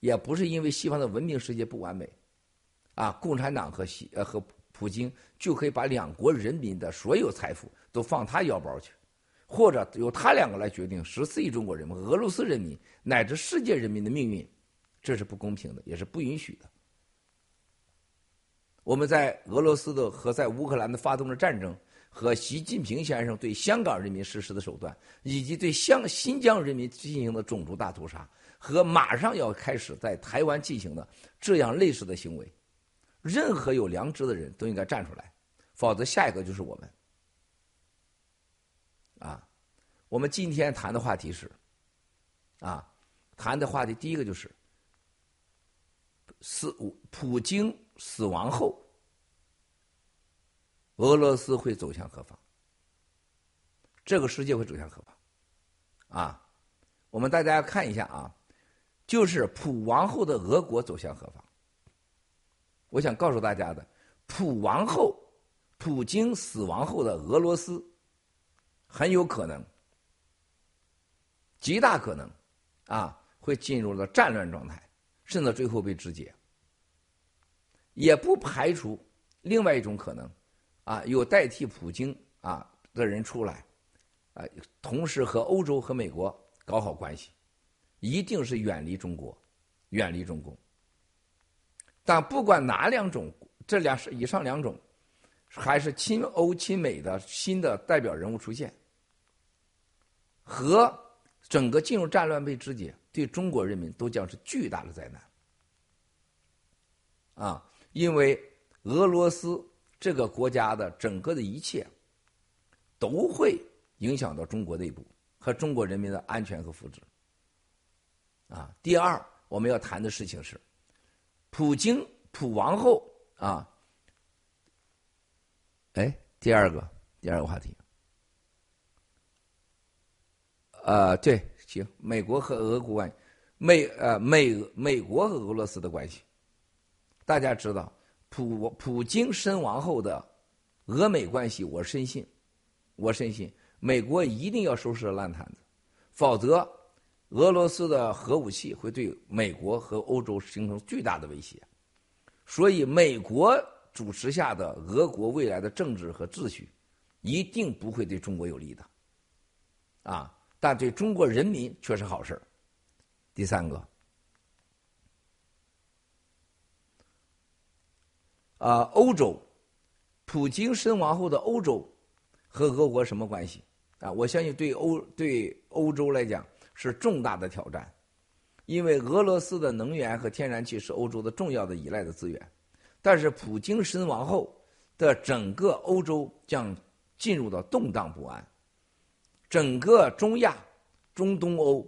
也不是因为西方的文明世界不完美，啊，共产党和西呃和普京就可以把两国人民的所有财富都放他腰包去，或者由他两个来决定十四亿中国人民、俄罗斯人民乃至世界人民的命运，这是不公平的，也是不允许的。我们在俄罗斯的和在乌克兰的发动的战争。和习近平先生对香港人民实施的手段，以及对香新疆人民进行的种族大屠杀，和马上要开始在台湾进行的这样类似的行为，任何有良知的人都应该站出来，否则下一个就是我们。啊，我们今天谈的话题是，啊，谈的话题第一个就是，死普京死亡后。俄罗斯会走向何方？这个世界会走向何方？啊，我们大家看一下啊，就是普王后的俄国走向何方？我想告诉大家的，普王后、普京死亡后的俄罗斯，很有可能，极大可能，啊，会进入了战乱状态，甚至最后被肢解。也不排除另外一种可能。啊，有代替普京啊的人出来，啊，同时和欧洲和美国搞好关系，一定是远离中国，远离中共。但不管哪两种，这两是以上两种，还是亲欧亲美的新的代表人物出现，和整个进入战乱被肢解，对中国人民都将是巨大的灾难。啊，因为俄罗斯这个国家的整个的一切，都会影响到中国内部和中国人民的安全和福祉。啊，第二我们要谈的事情是。普京，普王后啊，哎，第二个，第二个话题，呃，对，行，美国和俄国关，美呃美美国和俄罗斯的关系，大家知道，普普京身亡后的俄美关系，我深信，我深信，美国一定要收拾烂摊子，否则。俄罗斯的核武器会对美国和欧洲形成巨大的威胁，所以美国主持下的俄国未来的政治和秩序，一定不会对中国有利的，啊，但对中国人民却是好事第三个，啊，欧洲，普京身亡后的欧洲和俄国什么关系？啊，我相信对欧对欧洲来讲。是重大的挑战，因为俄罗斯的能源和天然气是欧洲的重要的依赖的资源，但是普京身亡后的整个欧洲将进入到动荡不安，整个中亚、中东欧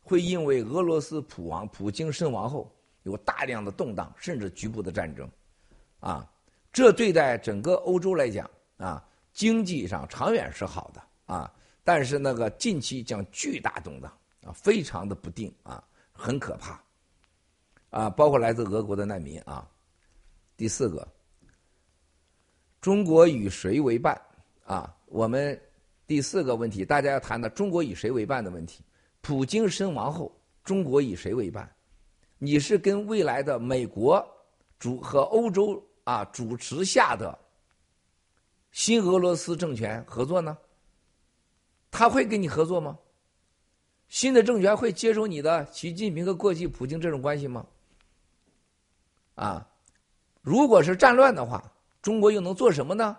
会因为俄罗斯普王普京身亡后有大量的动荡，甚至局部的战争，啊，这对待整个欧洲来讲啊，经济上长远是好的啊。但是那个近期将巨大动荡啊，非常的不定啊，很可怕啊，包括来自俄国的难民啊。第四个，中国与谁为伴啊？我们第四个问题，大家要谈的中国与谁为伴的问题。普京身亡后，中国与谁为伴？你是跟未来的美国主和欧洲啊主持下的新俄罗斯政权合作呢？他会跟你合作吗？新的政权会接受你的习近平和过去普京这种关系吗？啊，如果是战乱的话，中国又能做什么呢？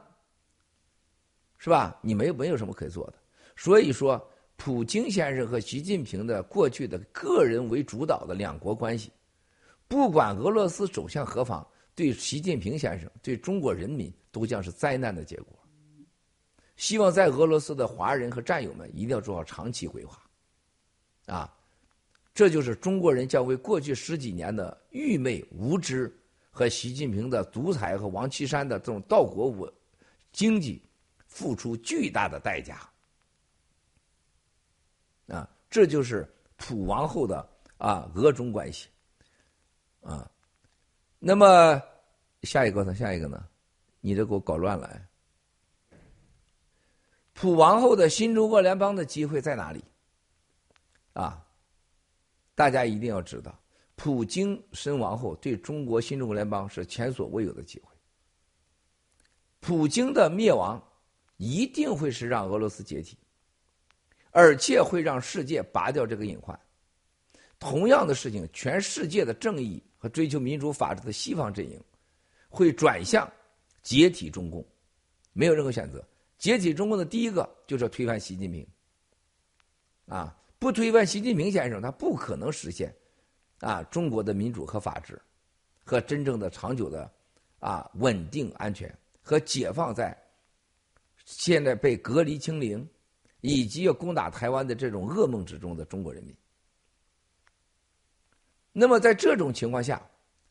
是吧？你没有没有什么可以做的。所以说，普京先生和习近平的过去的个人为主导的两国关系，不管俄罗斯走向何方，对习近平先生、对中国人民都将是灾难的结果。希望在俄罗斯的华人和战友们一定要做好长期规划，啊，这就是中国人将为过去十几年的愚昧无知和习近平的独裁和王岐山的这种盗国我经济付出巨大的代价，啊，这就是普王后的啊俄中关系，啊，那么下一个呢？下一个呢？你这给我搞乱了。普王后的新中国联邦的机会在哪里？啊，大家一定要知道，普京身亡后，对中国新中国联邦是前所未有的机会。普京的灭亡一定会是让俄罗斯解体，而且会让世界拔掉这个隐患。同样的事情，全世界的正义和追求民主法治的西方阵营会转向解体中共，没有任何选择。解体中共的第一个就是要推翻习近平，啊，不推翻习近平先生，他不可能实现啊中国的民主和法治，和真正的长久的啊稳定安全和解放在现在被隔离清零以及要攻打台湾的这种噩梦之中的中国人民。那么在这种情况下，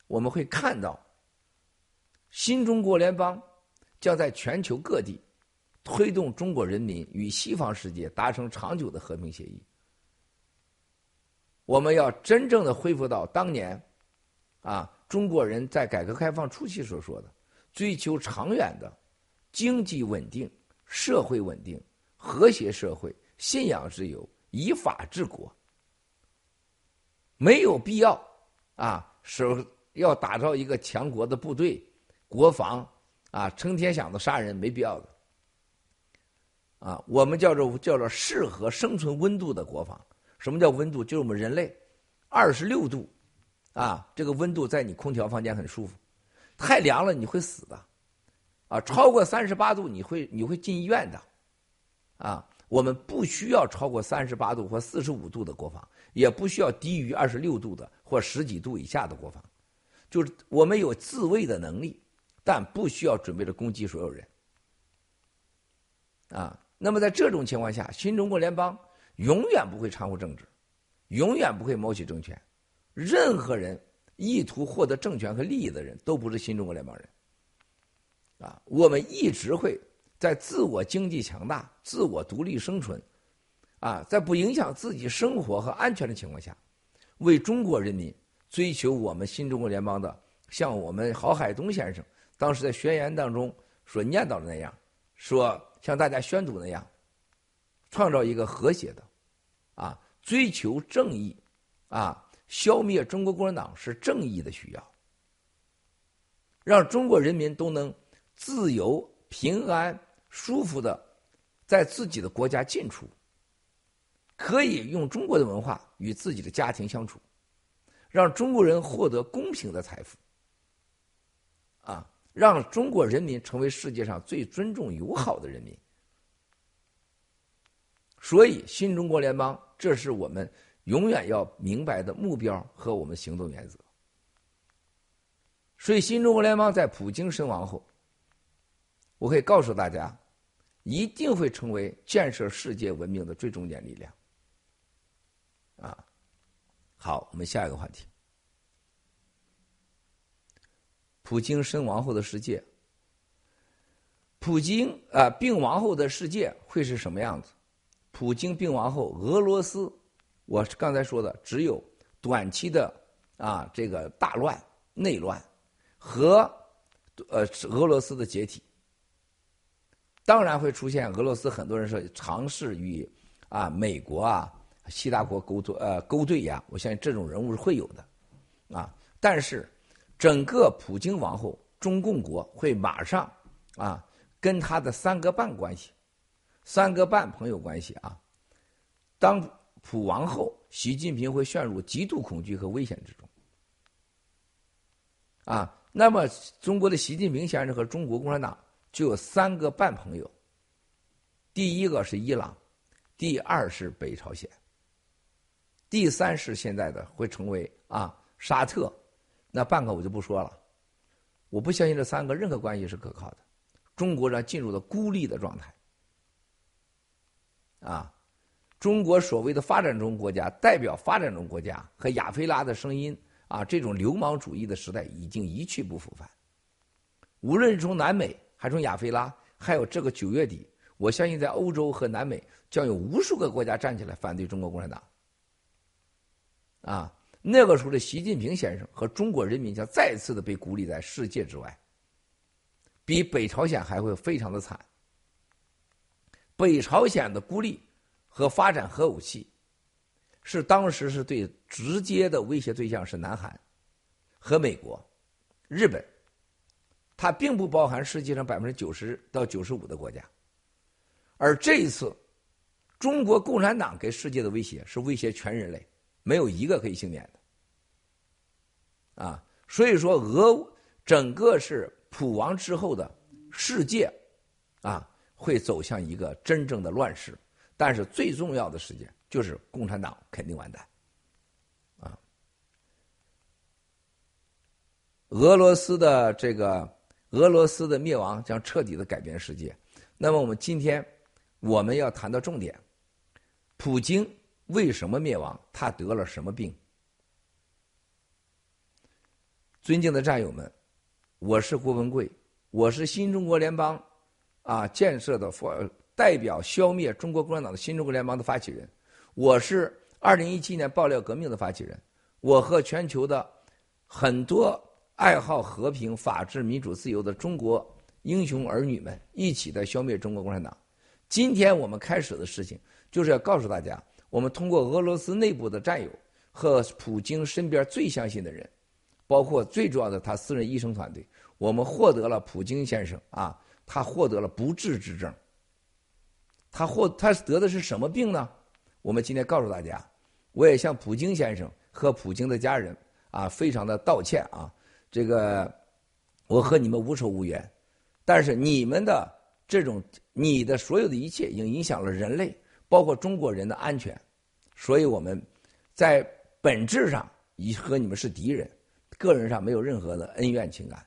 我们会看到新中国联邦将在全球各地。推动中国人民与西方世界达成长久的和平协议。我们要真正的恢复到当年，啊，中国人在改革开放初期所说的追求长远的经济稳定、社会稳定、和谐社会、信仰自由、以法治国。没有必要啊，首要打造一个强国的部队、国防啊，成天想着杀人，没必要的。啊，我们叫做叫做适合生存温度的国防，什么叫温度？就是我们人类二十六度啊，这个温度在你空调房间很舒服，太凉了你会死的啊！超过三十八度你会你会进医院的啊！我们不需要超过三十八度或四十五度的国防，也不需要低于二十六度的或十几度以下的国防，就是我们有自卫的能力，但不需要准备着攻击所有人啊。那么在这种情况下，新中国联邦永远不会掺和政治，永远不会谋取政权。任何人意图获得政权和利益的人都不是新中国联邦人啊。我们一直会。在自我经济强大、自我独立生存，啊，在不影响自己生活和安全的情况下，为中国人民追求我们新中国联邦的，像我们郝海东先生当时在宣言当中所念叨的那样，说向大家宣读那样，创造一个和谐的，啊，追求正义，啊，消灭中国共产党是正义的需要，让中国人民都能自由平安。舒服的，在自己的国家进出，可以用中国的文化与自己的家庭相处，让中国人获得公平的财富，啊，让中国人民成为世界上最尊重友好的人民。所以，新中国联邦，这是我们永远要明白的目标和我们行动原则。所以，新中国联邦在普京身亡后，我可以告诉大家。一定会成为建设世界文明的最重点力量。啊，好，我们下一个话题：普京身亡后的世界。普京啊病亡后的世界会是什么样子？普京病亡后，俄罗斯，我刚才说的只有短期的啊这个大乱、内乱和呃俄罗斯的解体。当然会出现俄罗斯很多人说尝试与啊美国啊西大国勾作呃勾兑呀，我相信这种人物是会有的，啊，但是整个普京王后中共国会马上啊跟他的三个半关系，三个半朋友关系啊，当普王后，习近平会陷入极度恐惧和危险之中，啊，那么中国的习近平先生和中国共产党。就有三个半朋友，第一个是伊朗，第二是北朝鲜，第三是现在的会成为啊沙特，那半个我就不说了，我不相信这三个任何关系是可靠的，中国人进入了孤立的状态，啊，中国所谓的发展中国家代表发展中国家和亚非拉的声音啊，这种流氓主义的时代已经一去不复返，无论是从南美。还是从亚非拉，还有这个九月底，我相信在欧洲和南美将有无数个国家站起来反对中国共产党。啊，那个时候的习近平先生和中国人民将再次的被孤立在世界之外，比北朝鲜还会非常的惨。北朝鲜的孤立和发展核武器，是当时是对直接的威胁对象是南韩和美国、日本。它并不包含世界上百分之九十到九十五的国家，而这一次，中国共产党给世界的威胁是威胁全人类，没有一个可以幸免的。啊，所以说俄整个是普王之后的世界，啊，会走向一个真正的乱世。但是最重要的事件就是共产党肯定完蛋，啊，俄罗斯的这个。俄罗斯的灭亡将彻底的改变世界。那么，我们今天我们要谈到重点：普京为什么灭亡？他得了什么病？尊敬的战友们，我是郭文贵，我是新中国联邦啊建设的代表，消灭中国共产党的新中国联邦的发起人。我是二零一七年爆料革命的发起人。我和全球的很多。爱好和平、法治、民主、自由的中国英雄儿女们，一起在消灭中国共产党。今天我们开始的事情，就是要告诉大家，我们通过俄罗斯内部的战友和普京身边最相信的人，包括最重要的他私人医生团队，我们获得了普京先生啊，他获得了不治之症。他获他得的是什么病呢？我们今天告诉大家，我也向普京先生和普京的家人啊，非常的道歉啊。这个我和你们无仇无怨，但是你们的这种你的所有的一切，已经影响了人类，包括中国人的安全，所以我们在本质上已和你们是敌人，个人上没有任何的恩怨情感。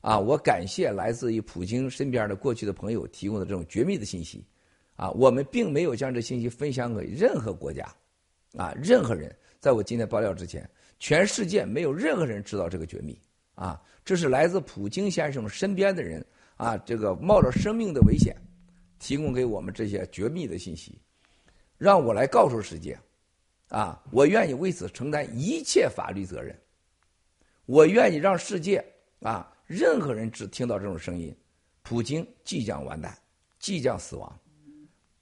啊，我感谢来自于普京身边的过去的朋友提供的这种绝密的信息。啊，我们并没有将这信息分享给任何国家，啊，任何人。在我今天爆料之前，全世界没有任何人知道这个绝密。啊，这是来自普京先生身边的人啊，这个冒着生命的危险，提供给我们这些绝密的信息，让我来告诉世界。啊，我愿意为此承担一切法律责任。我愿意让世界啊。任何人只听到这种声音，普京即将完蛋，即将死亡，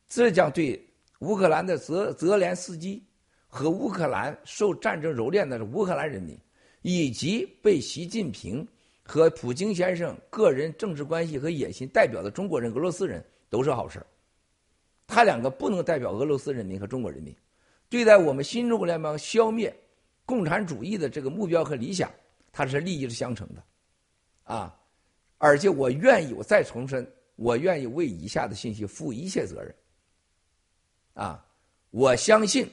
这将对乌克兰的泽泽连斯基和乌克兰受战争蹂躏的乌克兰人民，以及被习近平和普京先生个人政治关系和野心代表的中国人、俄罗斯人都是好事他两个不能代表俄罗斯人民和中国人民，对待我们新中国联邦消灭共产主义的这个目标和理想，它是利益是相乘的。啊，而且我愿意，我再重申，我愿意为以下的信息负一切责任。啊，我相信，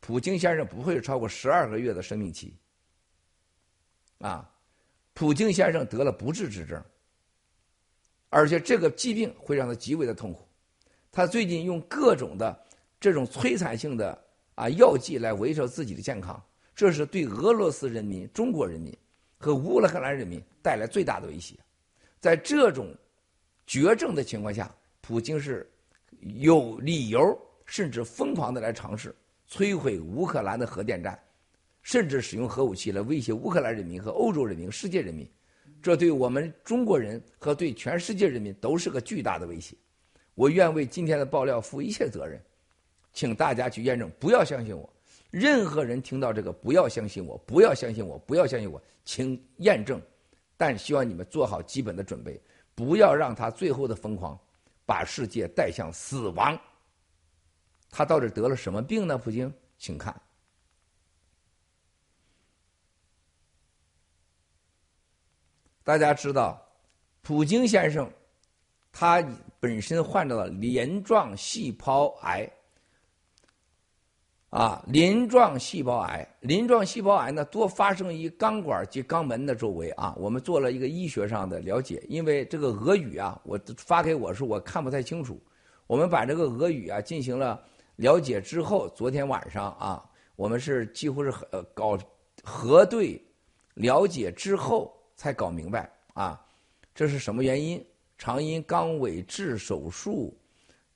普京先生不会超过十二个月的生命期。啊，普京先生得了不治之症，而且这个疾病会让他极为的痛苦。他最近用各种的这种摧残性的啊药剂来维持自己的健康，这是对俄罗斯人民、中国人民。和乌克兰人民带来最大的威胁，在这种绝症的情况下，普京是有理由甚至疯狂的来尝试摧毁乌克兰的核电站，甚至使用核武器来威胁乌克兰人民和欧洲人民、世界人民。这对我们中国人和对全世界人民都是个巨大的威胁。我愿为今天的爆料负一切责任，请大家去验证，不要相信我。任何人听到这个，不要相信我，不要相信我，不要相信我，请验证。但希望你们做好基本的准备，不要让他最后的疯狂把世界带向死亡。他到底得了什么病呢？普京，请看。大家知道，普京先生他本身患了镰状细胞癌。啊，鳞状细胞癌，鳞状细胞癌呢多发生于肛管及肛门的周围啊。我们做了一个医学上的了解，因为这个俄语啊，我发给我时我看不太清楚。我们把这个俄语啊进行了了解之后，昨天晚上啊，我们是几乎是呃搞核对了解之后才搞明白啊，这是什么原因？常因肛尾置手术。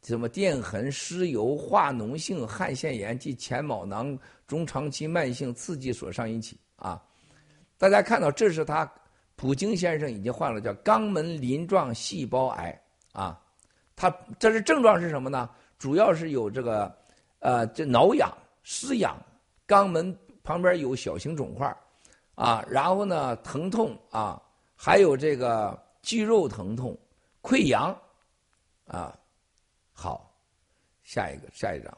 什么电痕、湿疣、化脓性汗腺炎及前毛囊中长期慢性刺激所上引起啊！大家看到，这是他普京先生已经患了叫肛门鳞状细胞癌啊。他这是症状是什么呢？主要是有这个呃，这挠痒、湿痒，肛门旁边有小型肿块啊，然后呢疼痛啊，还有这个肌肉疼痛、溃疡啊。好，下一个，下一张，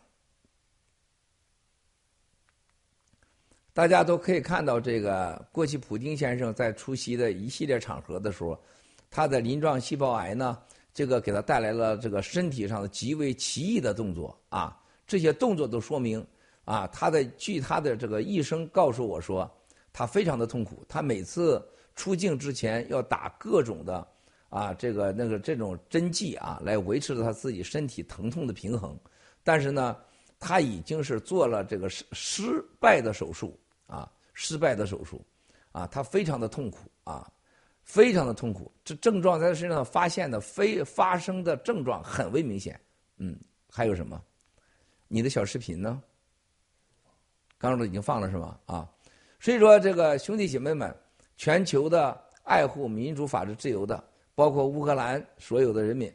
大家都可以看到，这个过去普京先生在出席的一系列场合的时候，他的鳞状细胞癌呢，这个给他带来了这个身体上的极为奇异的动作啊，这些动作都说明啊，他的据他的这个医生告诉我说，他非常的痛苦，他每次出镜之前要打各种的。啊，这个那个这种针剂啊，来维持他自己身体疼痛的平衡，但是呢，他已经是做了这个失失败的手术啊，失败的手术，啊，他非常的痛苦啊，非常的痛苦，这症状在他身上发现的非发生的症状很为明显，嗯，还有什么？你的小视频呢？刚刚都已经放了是吗？啊，所以说这个兄弟姐妹们，全球的爱护民主、法治、自由的。包括乌克兰所有的人民，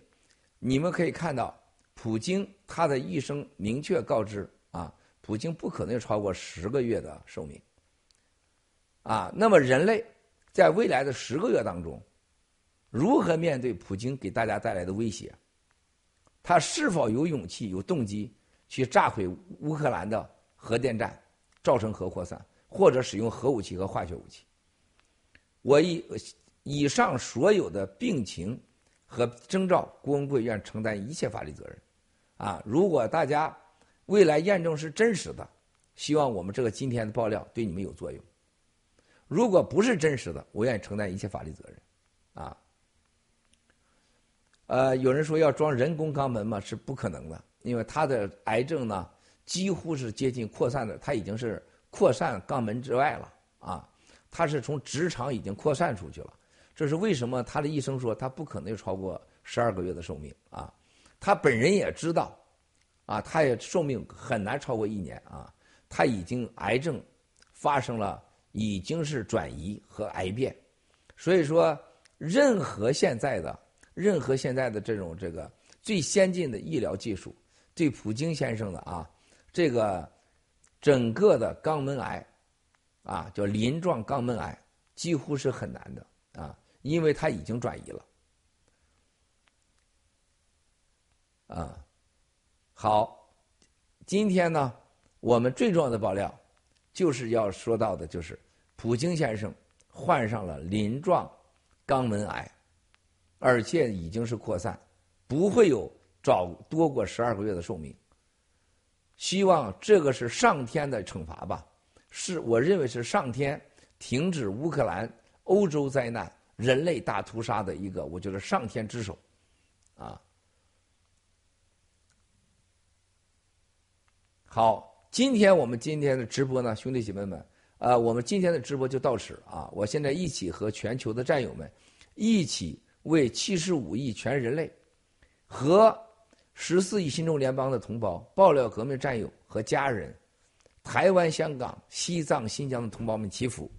你们可以看到，普京他的一生明确告知啊，普京不可能超过十个月的寿命。啊，那么人类在未来的十个月当中，如何面对普京给大家带来的威胁？他是否有勇气、有动机去炸毁乌克兰的核电站，造成核扩散，或者使用核武器和化学武器。我以以上所有的病情和征兆，郭文贵愿承担一切法律责任。啊，如果大家未来验证是真实的，希望我们这个今天的爆料对你们有作用。如果不是真实的，我愿意承担一切法律责任。啊，呃，有人说要装人工肛门嘛，是不可能的，因为他的癌症呢，几乎是接近扩散的，他已经是扩散肛门之外了啊。他是从直肠已经扩散出去了，这是为什么？他的医生说他不可能超过十二个月的寿命啊。他本人也知道，啊，他也寿命很难超过一年啊。他已经癌症发生了，已经是转移和癌变，所以说任何现在的任何现在的这种这个最先进的医疗技术，对普京先生的啊这个整个的肛门癌。啊，叫鳞状肛门癌，几乎是很难的啊，因为它已经转移了。啊，好，今天呢，我们最重要的爆料，就是要说到的，就是普京先生患上了鳞状肛门癌，而且已经是扩散，不会有早多过十二个月的寿命。希望这个是上天的惩罚吧。是我认为是上天停止乌克兰、欧洲灾难、人类大屠杀的一个，我觉得上天之手，啊。好，今天我们今天的直播呢，兄弟姐妹们，啊，我们今天的直播就到此啊。我现在一起和全球的战友们，一起为七十五亿全人类和十四亿新中联邦的同胞、爆料革命战友和家人。台湾、香港、西藏、新疆的同胞们祈福。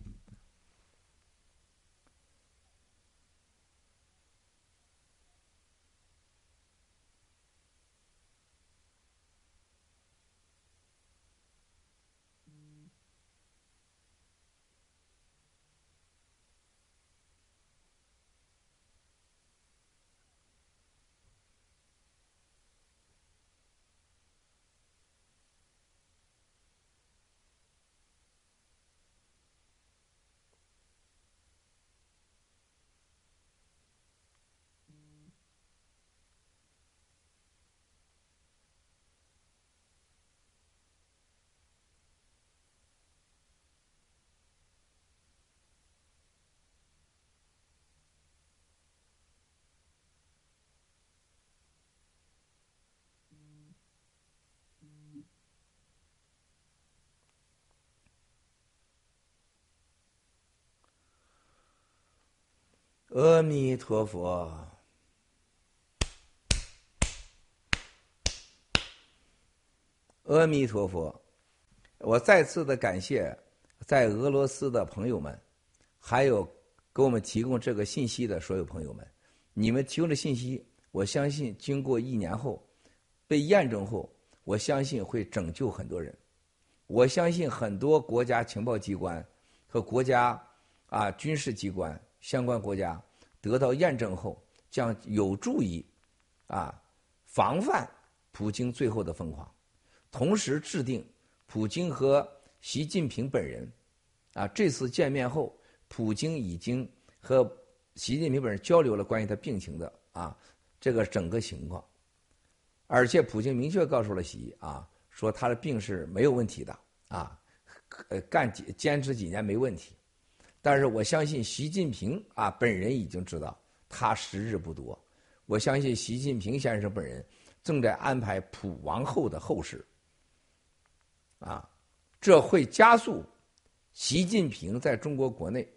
阿弥陀佛，阿弥陀佛！我再次的感谢在俄罗斯的朋友们，还有给我们提供这个信息的所有朋友们。你们提供的信息，我相信经过一年后被验证后，我相信会拯救很多人。我相信很多国家情报机关和国家啊军事机关。相关国家得到验证后，将有助于啊防范普京最后的疯狂，同时制定普京和习近平本人啊这次见面后，普京已经和习近平本人交流了关于他病情的啊这个整个情况，而且普京明确告诉了习啊说他的病是没有问题的啊，呃干几坚持几年没问题。但是我相信习近平啊本人已经知道他时日不多，我相信习近平先生本人正在安排普王后的后事，啊，这会加速习近平在中国国内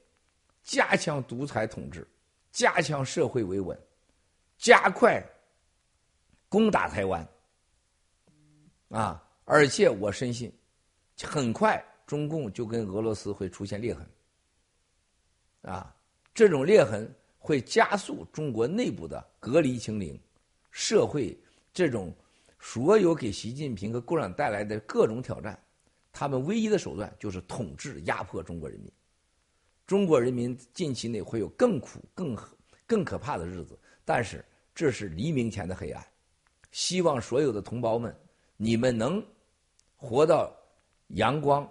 加强独裁统治，加强社会维稳，加快攻打台湾，啊，而且我深信，很快中共就跟俄罗斯会出现裂痕。啊，这种裂痕会加速中国内部的隔离清零，社会这种所有给习近平和共产党带来的各种挑战，他们唯一的手段就是统治压迫中国人民。中国人民近期内会有更苦、更更可怕的日子，但是这是黎明前的黑暗。希望所有的同胞们，你们能活到阳光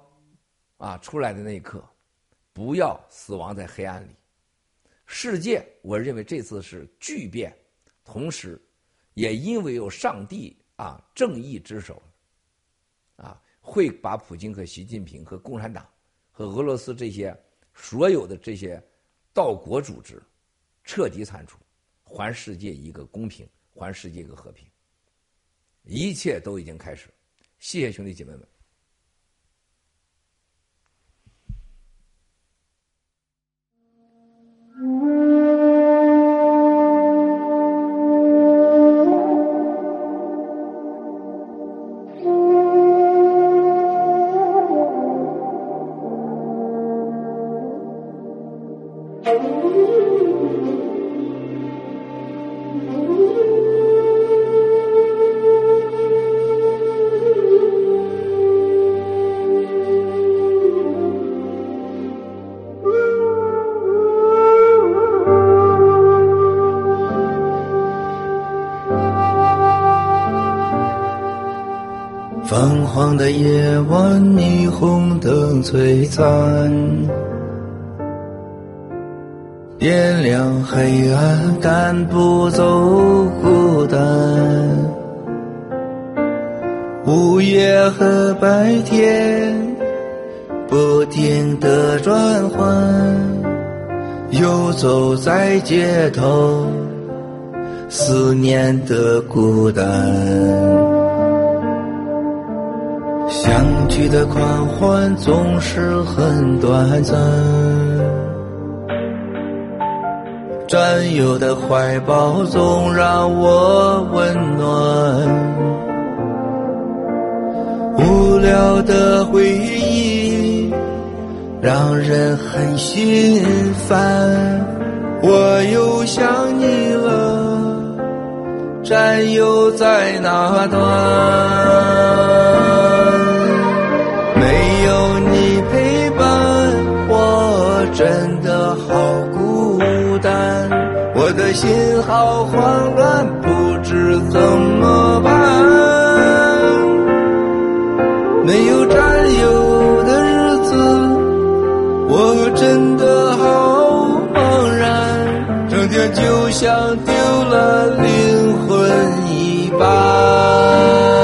啊出来的那一刻，不要死亡在黑暗里。世界，我认为这次是巨变，同时，也因为有上帝啊正义之手，啊会把普京和习近平和共产党和俄罗斯这些所有的这些岛国组织彻底铲除，还世界一个公平，还世界一个和平。一切都已经开始，谢谢兄弟姐妹们。的夜晚，霓虹灯璀璨，点亮黑暗，赶不走孤单。午夜和白天不停的转换，游走在街头，思念的孤单。相聚的狂欢总是很短暂，战友的怀抱总让我温暖。无聊的回忆让人很心烦，我又想你了，战友在哪端？真的好孤单，我的心好慌乱，不知怎么办。没有战友的日子，我真的好茫然，整天就像丢了灵魂一般。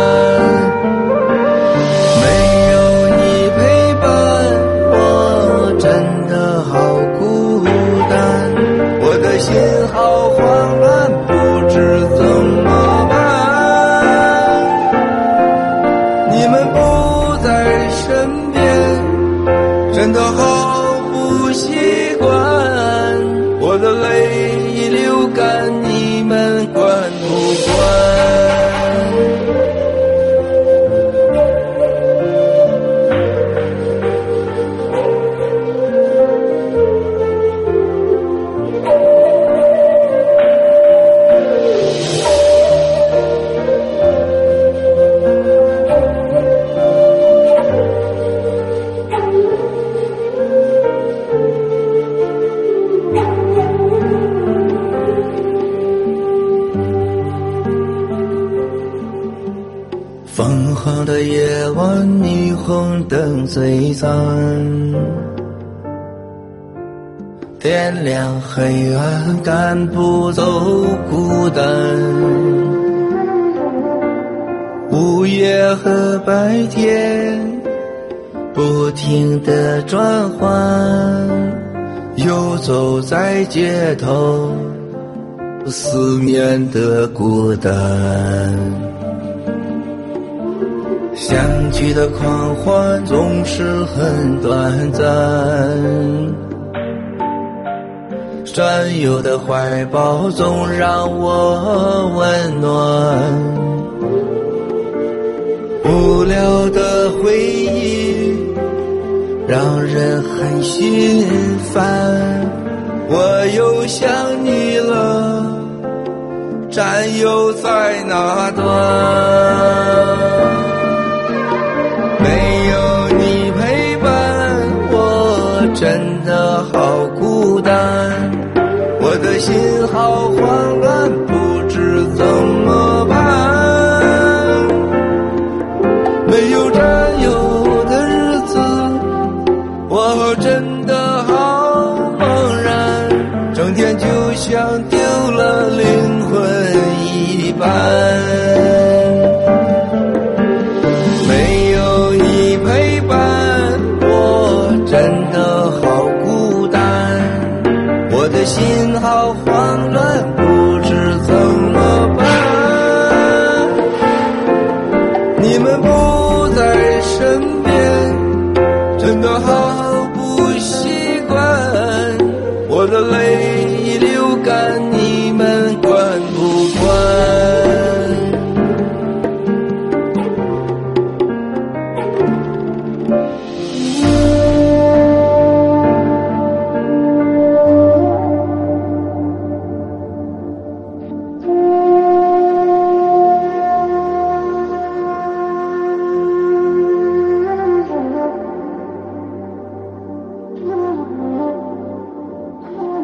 夜晚霓虹灯璀璨，点亮黑暗，赶不走孤单。午夜和白天不停的转换，游走在街头，思念的孤单。相聚的狂欢总是很短暂，战友的怀抱总让我温暖。无聊的回忆让人很心烦，我又想你了，战友在哪端？孤单，我的心好慌乱，不知怎么办。没有这心